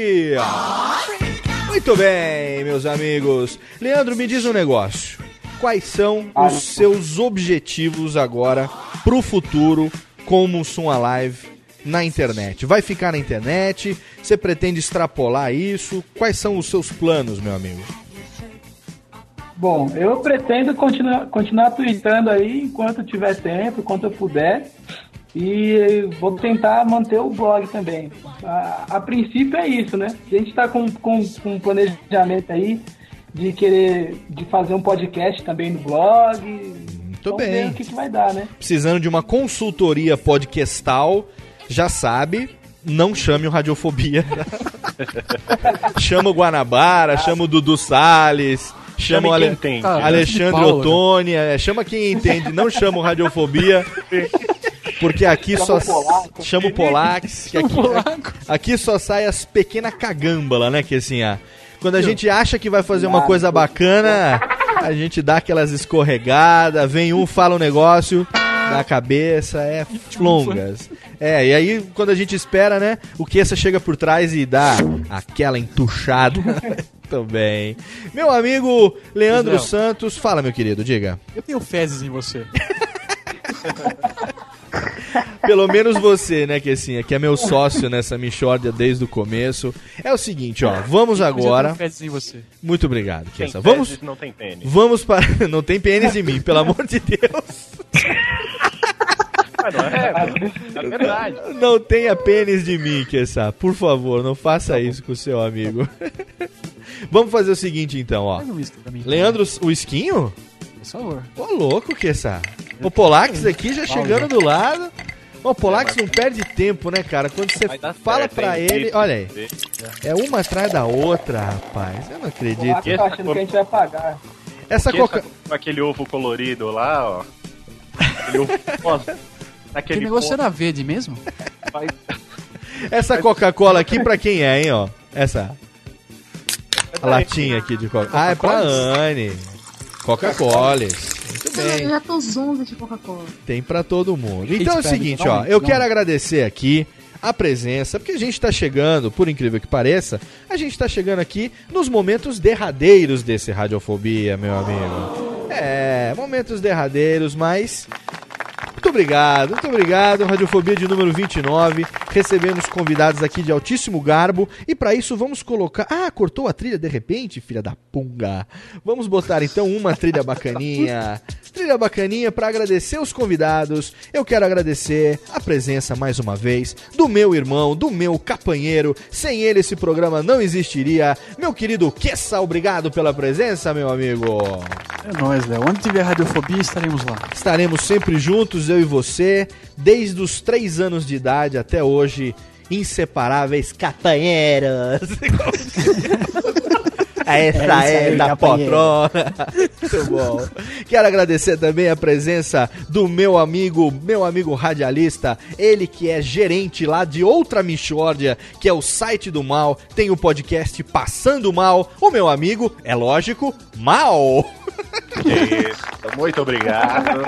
Muito bem, meus amigos. Leandro, me diz um negócio. Quais são os seus objetivos agora pro futuro com o Mussum Alive na internet? Vai ficar na internet? Você pretende extrapolar isso? Quais são os seus planos, meu amigo? Bom, eu pretendo continuar, continuar tweetando aí enquanto tiver tempo, enquanto eu puder. E vou tentar manter o blog também. A, a princípio é isso, né? A gente está com, com, com um planejamento aí de querer de fazer um podcast também no blog. Muito Vamos bem. ver o que, que vai dar, né? Precisando de uma consultoria podcastal, já sabe, não chame o Radiofobia. chama o Guanabara, chama o Dudu Salles, chama o Ale- quem entende. Alexandre Paula. Ottoni, é, chama quem entende, não chama o Radiofobia. Porque aqui Chama só Polaco. chama o Polax, aqui, aqui só sai as pequenas cagâmbala, né, que assim, ah, quando a gente acha que vai fazer uma coisa bacana, a gente dá aquelas escorregadas, vem um, fala um negócio da cabeça, é longas. É, e aí quando a gente espera, né, o Kessa chega por trás e dá aquela entuchada. Também. Meu amigo Leandro. Santos, fala, meu querido, diga. Eu tenho fezes em você. Pelo menos você, né, que assim, que é meu sócio nessa Michórdia desde o começo. É o seguinte, ó, vamos agora. tenho fezes em você. Muito obrigado, Kessa. Vamos, não tem pênis. vamos para. Não tem pênis em mim, pelo amor de Deus. Mas não é, é verdade. Não tenha pênis de mim, Kessa. Por favor, não faça isso com o seu amigo. Vamos fazer o seguinte, então, ó. Um mim. Leandro, o esquinho? Por favor. Ô, louco, Kessa. O Polax aqui já chegando do lado. O Polax não perde tempo, né, cara? Quando você fala certo, pra ele. Olha aí. É uma atrás da outra, rapaz. Eu não acredito. Tá achando que a gente vai pagar. Essa Que coca. com aquele ovo colorido lá, ó. Aquele ovo rosa. Que negócio ponto, era verde mesmo? Essa Coca-Cola aqui pra quem é, hein, ó? Essa. A latinha aqui de Coca. Ah, é pra Anne. Coca-Cola. Muito Eu bem. já tô zonza de Coca-Cola. Tem pra todo mundo. Então é o seguinte, ó. Eu quero agradecer aqui a presença, porque a gente tá chegando, por incrível que pareça, a gente tá chegando aqui nos momentos derradeiros desse Radiofobia, meu amigo. É, momentos derradeiros, mas. Muito obrigado, muito obrigado. Radiofobia de número 29, recebendo os convidados aqui de altíssimo garbo. E pra isso vamos colocar. Ah, cortou a trilha de repente, filha da punga. Vamos botar então uma trilha bacaninha. Trilha bacaninha pra agradecer os convidados. Eu quero agradecer a presença mais uma vez do meu irmão, do meu capanheiro. Sem ele esse programa não existiria. Meu querido Kessa, obrigado pela presença, meu amigo. É nóis, Léo. Onde tiver radiofobia, estaremos lá. Estaremos sempre juntos, eu e você, desde os três anos de idade até hoje, inseparáveis capanheiros. Essa É é, da poltrona. Muito bom. Quero agradecer também a presença do meu amigo, meu amigo radialista, ele que é gerente lá de outra Michórdia, que é o site do Mal, tem o podcast Passando Mal. O meu amigo, é lógico, Mal. Isso, muito obrigado.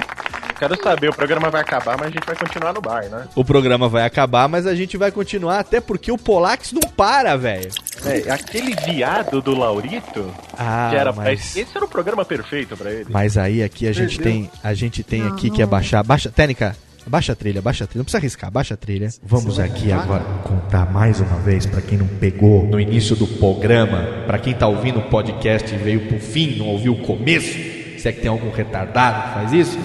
Quero saber, o programa vai acabar, mas a gente vai continuar no bar, né? O programa vai acabar, mas a gente vai continuar até porque o Polax não para, velho. É, aquele viado do Laurito, Ah, que era mas... Esse era o programa perfeito pra ele. Mas aí aqui a gente tem, a gente tem aqui que é baixar, baixa, técnica, baixa a trilha, baixa a trilha, não precisa arriscar, baixa a trilha. Vamos aqui agora contar mais uma vez pra quem não pegou no início do programa, pra quem tá ouvindo o podcast e veio pro fim, não ouviu o começo. Se é que tem algum retardado que faz isso?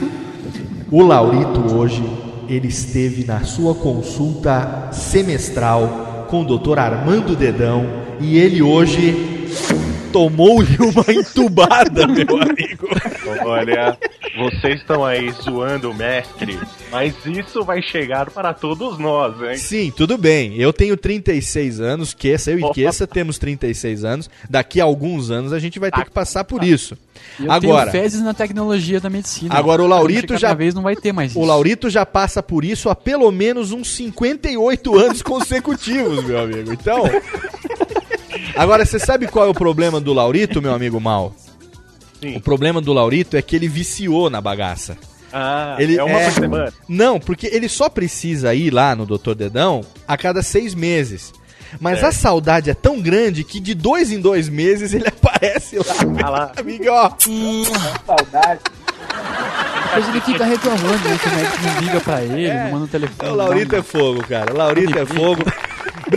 O Laurito hoje, ele esteve na sua consulta semestral com o Dr. Armando Dedão e ele hoje tomou-lhe uma entubada, meu amigo. Olha, vocês estão aí zoando o mestre, mas isso vai chegar para todos nós, hein? Sim, tudo bem. Eu tenho 36 anos, Queça, eu e. Queça temos 36 anos. Daqui a alguns anos a gente vai ter que passar por isso. E eu Agora, tenho fezes na tecnologia da medicina. Agora o Laurito já- vez não vai ter mais isso. o Laurito já passa por isso há pelo menos uns 58 anos consecutivos, meu amigo. Então. Agora, você sabe qual é o problema do Laurito, meu amigo Mal? O problema do Laurito é que ele viciou na bagaça. Ah, Ele é uma por semana. Não, porque ele só precisa ir lá no Dr. Dedão a cada seis meses. Mas a saudade é tão grande que de dois em dois meses ele aparece lá. Ah lá. Amigo, ó. Saudade. Depois ele fica reclamando, né? Que o médico não liga pra ele, não manda um telefone. O Laurito não. é fogo, cara. O Laurito é fogo.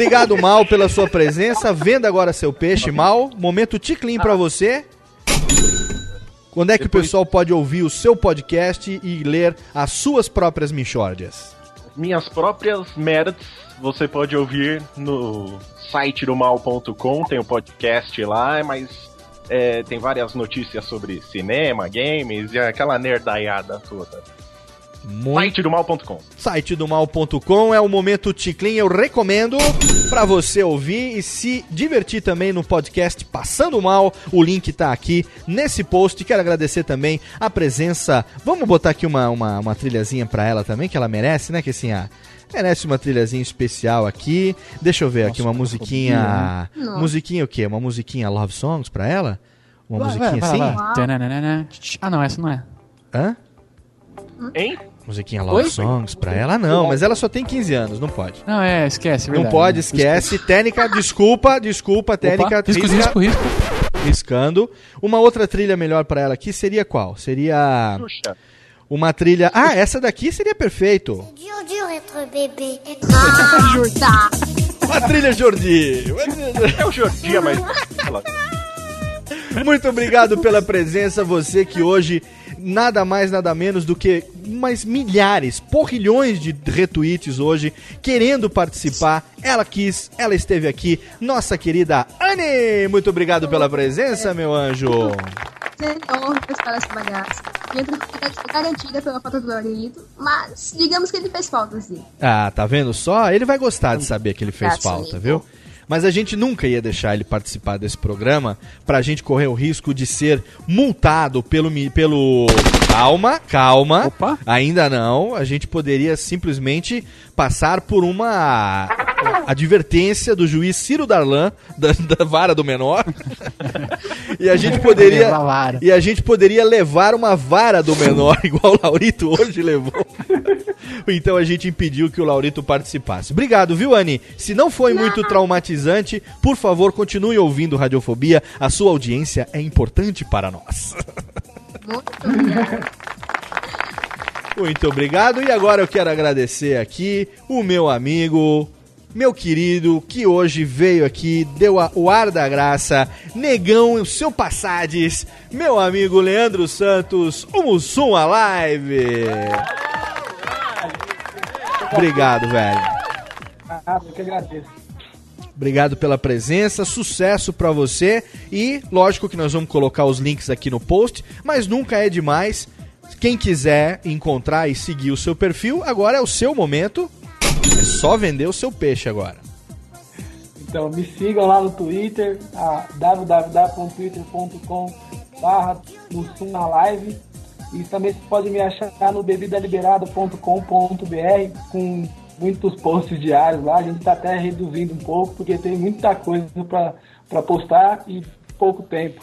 Obrigado, Mal, pela sua presença. Venda agora seu peixe, Mal. Momento ticlin pra você. Quando é que o pessoal pode ouvir o seu podcast e ler as suas próprias michórdias? Minhas próprias merdas você pode ouvir no site do mal.com, tem o podcast lá, mas é, tem várias notícias sobre cinema, games e aquela nerdaiada toda. Site do mal.com. site do mal.com é o momento Ticlin, eu recomendo pra você ouvir e se divertir também no podcast Passando Mal. O link tá aqui nesse post. Quero agradecer também a presença. Vamos botar aqui uma, uma, uma trilhazinha pra ela também, que ela merece, né? Que assim, ah, merece uma trilhazinha especial aqui. Deixa eu ver aqui uma musiquinha. Nossa. Musiquinha o quê? Uma musiquinha Love Songs pra ela? Uma Vai, musiquinha vai, assim? vai. Tananana. Ah, não, essa não é. Hã? Hein? Musiquinha Love Oi? Songs pra ela? Não, mas ela só tem 15 anos, não pode. Não, é, esquece. é Não verdade, pode, né? esquece. Técnica, desculpa, desculpa, técnica. risco, risco, risco. Riscando. Uma outra trilha melhor pra ela aqui seria qual? Seria Xuxa. uma trilha. Ah, essa daqui seria perfeito. Uma trilha Jordi. É o Jordia, mas. Muito obrigado pela presença, você que hoje nada mais nada menos do que mais milhares, porrilhões de retweets hoje querendo participar. Ela quis, ela esteve aqui, nossa querida Anne. Muito obrigado pela presença, meu anjo. Sempre honra prestar essa bagaça. Minha tranquilidade foi garantida pela falta do Laurito, mas digamos que ele fez falta, sim. Ah, tá vendo só? Ele vai gostar de saber que ele fez a falta, viu? Mas a gente nunca ia deixar ele participar desse programa pra gente correr o risco de ser multado pelo. pelo... Calma, calma. Opa. Ainda não. A gente poderia simplesmente passar por uma advertência do juiz Ciro Darlan, da, da vara do menor. e a gente poderia. Levar a vara. E a gente poderia levar uma vara do menor, igual o Laurito hoje levou. Então a gente impediu que o Laurito participasse. Obrigado, viu, Anne? Se não foi muito traumatizante, por favor, continue ouvindo Radiofobia. A sua audiência é importante para nós. Muito obrigado. E agora eu quero agradecer aqui o meu amigo, meu querido, que hoje veio aqui, deu a- o ar da graça, negão, o seu passades, meu amigo Leandro Santos, o Mussum Alive. Obrigado, velho. Ah, eu que agradeço. Obrigado pela presença, sucesso pra você e lógico que nós vamos colocar os links aqui no post, mas nunca é demais. Quem quiser encontrar e seguir o seu perfil, agora é o seu momento. É só vender o seu peixe agora. Então me sigam lá no Twitter, www.twitter.com live e também você pode me achar no bebidaliberada.com.br com muitos posts diários lá. A gente está até reduzindo um pouco porque tem muita coisa para postar e pouco tempo.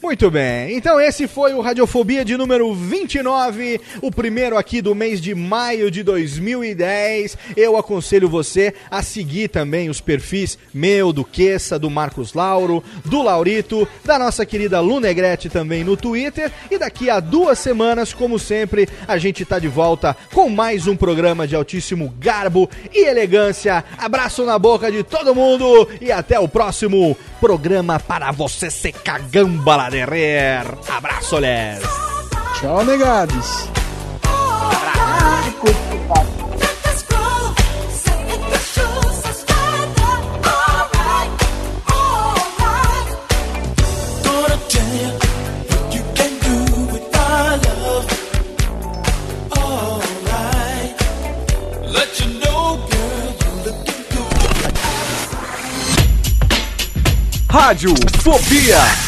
Muito bem, então esse foi o Radiofobia de número 29, o primeiro aqui do mês de maio de 2010. Eu aconselho você a seguir também os perfis meu, do Queça, do Marcos Lauro, do Laurito, da nossa querida Lunegrete também no Twitter. E daqui a duas semanas, como sempre, a gente tá de volta com mais um programa de altíssimo garbo e elegância. Abraço na boca de todo mundo e até o próximo programa para você se cagamba a derrer. Abraço, les. Tchau, negados. Abraço. Rádio Fobia.